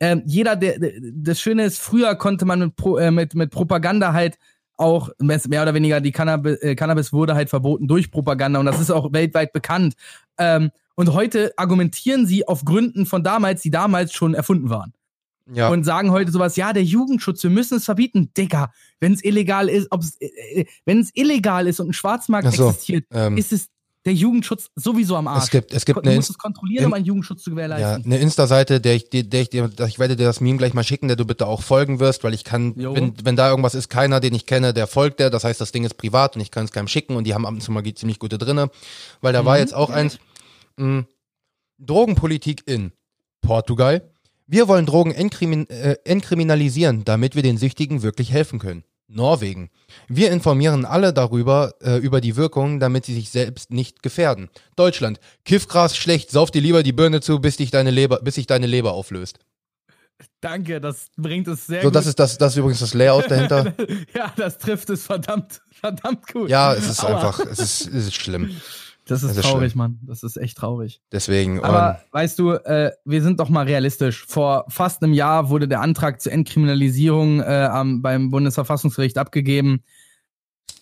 ähm, jeder, der, der, das Schöne ist, früher konnte man mit, Pro, äh, mit, mit Propaganda halt auch mehr oder weniger die Cannabis, äh, Cannabis wurde halt verboten durch Propaganda und das ist auch weltweit bekannt. Ähm, und heute argumentieren sie auf Gründen von damals, die damals schon erfunden waren. Ja, Und sagen heute sowas, ja, der Jugendschutz, wir müssen es verbieten. Digga, wenn es illegal ist, ob es, äh, äh, wenn es illegal ist und ein Schwarzmarkt so, existiert, ähm, ist es der Jugendschutz sowieso am Arsch. es gibt, es gibt Du eine, musst es kontrollieren, in- um einen Jugendschutz zu ja, gewährleisten. eine Insta-Seite, der ich, der ich dir, ich werde dir das Meme gleich mal schicken, der du bitte auch folgen wirst, weil ich kann, wenn, wenn da irgendwas ist, keiner, den ich kenne, der folgt der, das heißt, das Ding ist privat und ich kann es keinem schicken und die haben ab und zu mal ziemlich gute drinne, weil da war Mhm. jetzt auch eins, mh, Drogenpolitik in Portugal. Wir wollen Drogen entkrimin äh, entkriminalisieren, damit wir den Süchtigen wirklich helfen können. Norwegen. Wir informieren alle darüber, äh, über die Wirkungen, damit sie sich selbst nicht gefährden. Deutschland. Kiffgras schlecht, sauf dir lieber die Birne zu, bis dich deine Leber, bis sich deine Leber auflöst. Danke, das bringt es sehr So, gut. das ist das, das ist übrigens das Layout dahinter. ja, das trifft es verdammt, verdammt gut. Ja, es ist Aua. einfach, es ist, es ist schlimm. Das ist das ist traurig, schlimm. Mann. Das ist echt traurig. Deswegen, Aber weißt du, äh, wir sind doch mal realistisch. Vor fast einem Jahr wurde der Antrag zur Entkriminalisierung äh, am, beim Bundesverfassungsgericht abgegeben.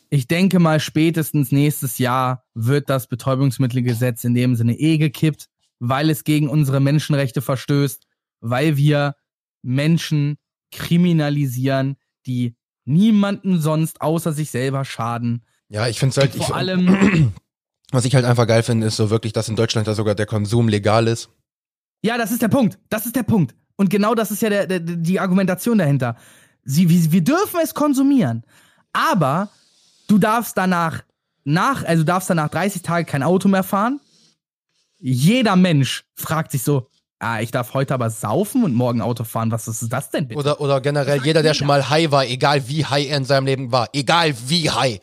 Ich denke mal, spätestens nächstes Jahr wird das Betäubungsmittelgesetz in dem Sinne eh gekippt, weil es gegen unsere Menschenrechte verstößt, weil wir Menschen kriminalisieren, die niemanden sonst außer sich selber schaden. ja, ich finde es halt, Vor allem, was ich halt einfach geil finde, ist so wirklich, dass in Deutschland da sogar der Konsum legal ist. Ja, das ist der Punkt. Das ist der Punkt. Und genau das ist ja der, der, die Argumentation dahinter. Sie, wir, wir dürfen es konsumieren, aber du darfst danach nach, also du darfst danach 30 Tage kein Auto mehr fahren. Jeder Mensch fragt sich so, ah, ich darf heute aber saufen und morgen Auto fahren. Was ist das denn bitte? Oder, oder generell jeder, der jeder. schon mal high war, egal wie high er in seinem Leben war, egal wie high,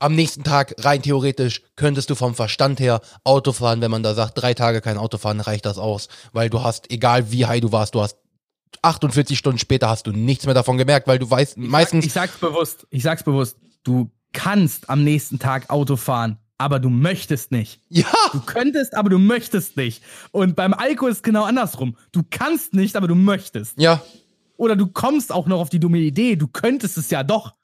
am nächsten Tag rein theoretisch könntest du vom Verstand her Auto fahren, wenn man da sagt, drei Tage kein Auto fahren, reicht das aus. Weil du hast, egal wie high du warst, du hast 48 Stunden später hast du nichts mehr davon gemerkt, weil du weißt, meistens, Ich sag's bewusst, ich sag's bewusst. Du kannst am nächsten Tag Auto fahren, aber du möchtest nicht. ja, Du könntest, aber du möchtest nicht. Und beim Alkohol ist es genau andersrum. Du kannst nicht, aber du möchtest. ja, Oder du kommst auch noch auf die dumme Idee, du könntest es ja doch.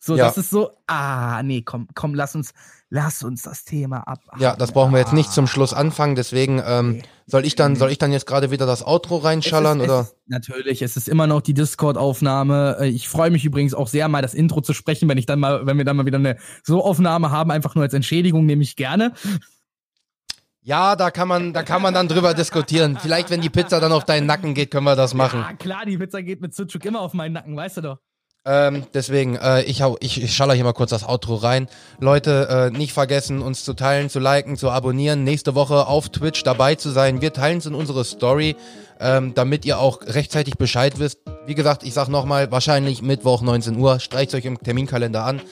So, Ja. das ist so, ah, nee, komm, komm, lass uns, lass uns das Thema ab. ja, das brauchen wir jetzt nicht zum Schluss anfangen, deswegen, ähm, soll ich dann, soll ich dann jetzt gerade wieder das Outro reinschallern es ist, oder? Es, natürlich, es ist immer noch die Discord-Aufnahme. Äh, Ich freue mich übrigens auch sehr, mal das Intro zu sprechen, wenn ich dann mal, wenn wir dann mal wieder eine so Aufnahme haben, einfach nur als Entschädigung, nehme ich gerne. Ja, da kann man, da kann man dann drüber diskutieren. Vielleicht, wenn die Pizza dann auf deinen Nacken geht, können wir das machen. Ja, klar, die Pizza geht mit Sucuk immer auf meinen Nacken, weißt du doch. Ähm, deswegen, äh, ich, hau, ich, ich schaller hier mal kurz das Outro rein. Leute, äh, nicht vergessen, uns zu teilen, zu liken, zu abonnieren, nächste Woche auf Twitch dabei zu sein. Wir teilen es in unsere Story, ähm, damit ihr auch rechtzeitig Bescheid wisst. Wie gesagt, ich sag nochmal, wahrscheinlich Mittwoch 19 Uhr. Streicht euch im Terminkalender an.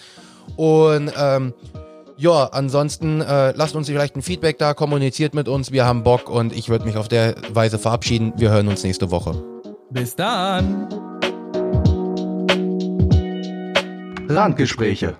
Und ähm, ja, ansonsten äh, lasst uns vielleicht ein Feedback da, kommuniziert mit uns, wir haben Bock und ich würde mich auf der Weise verabschieden. Wir hören uns nächste Woche. Bis dann. Randgespräche.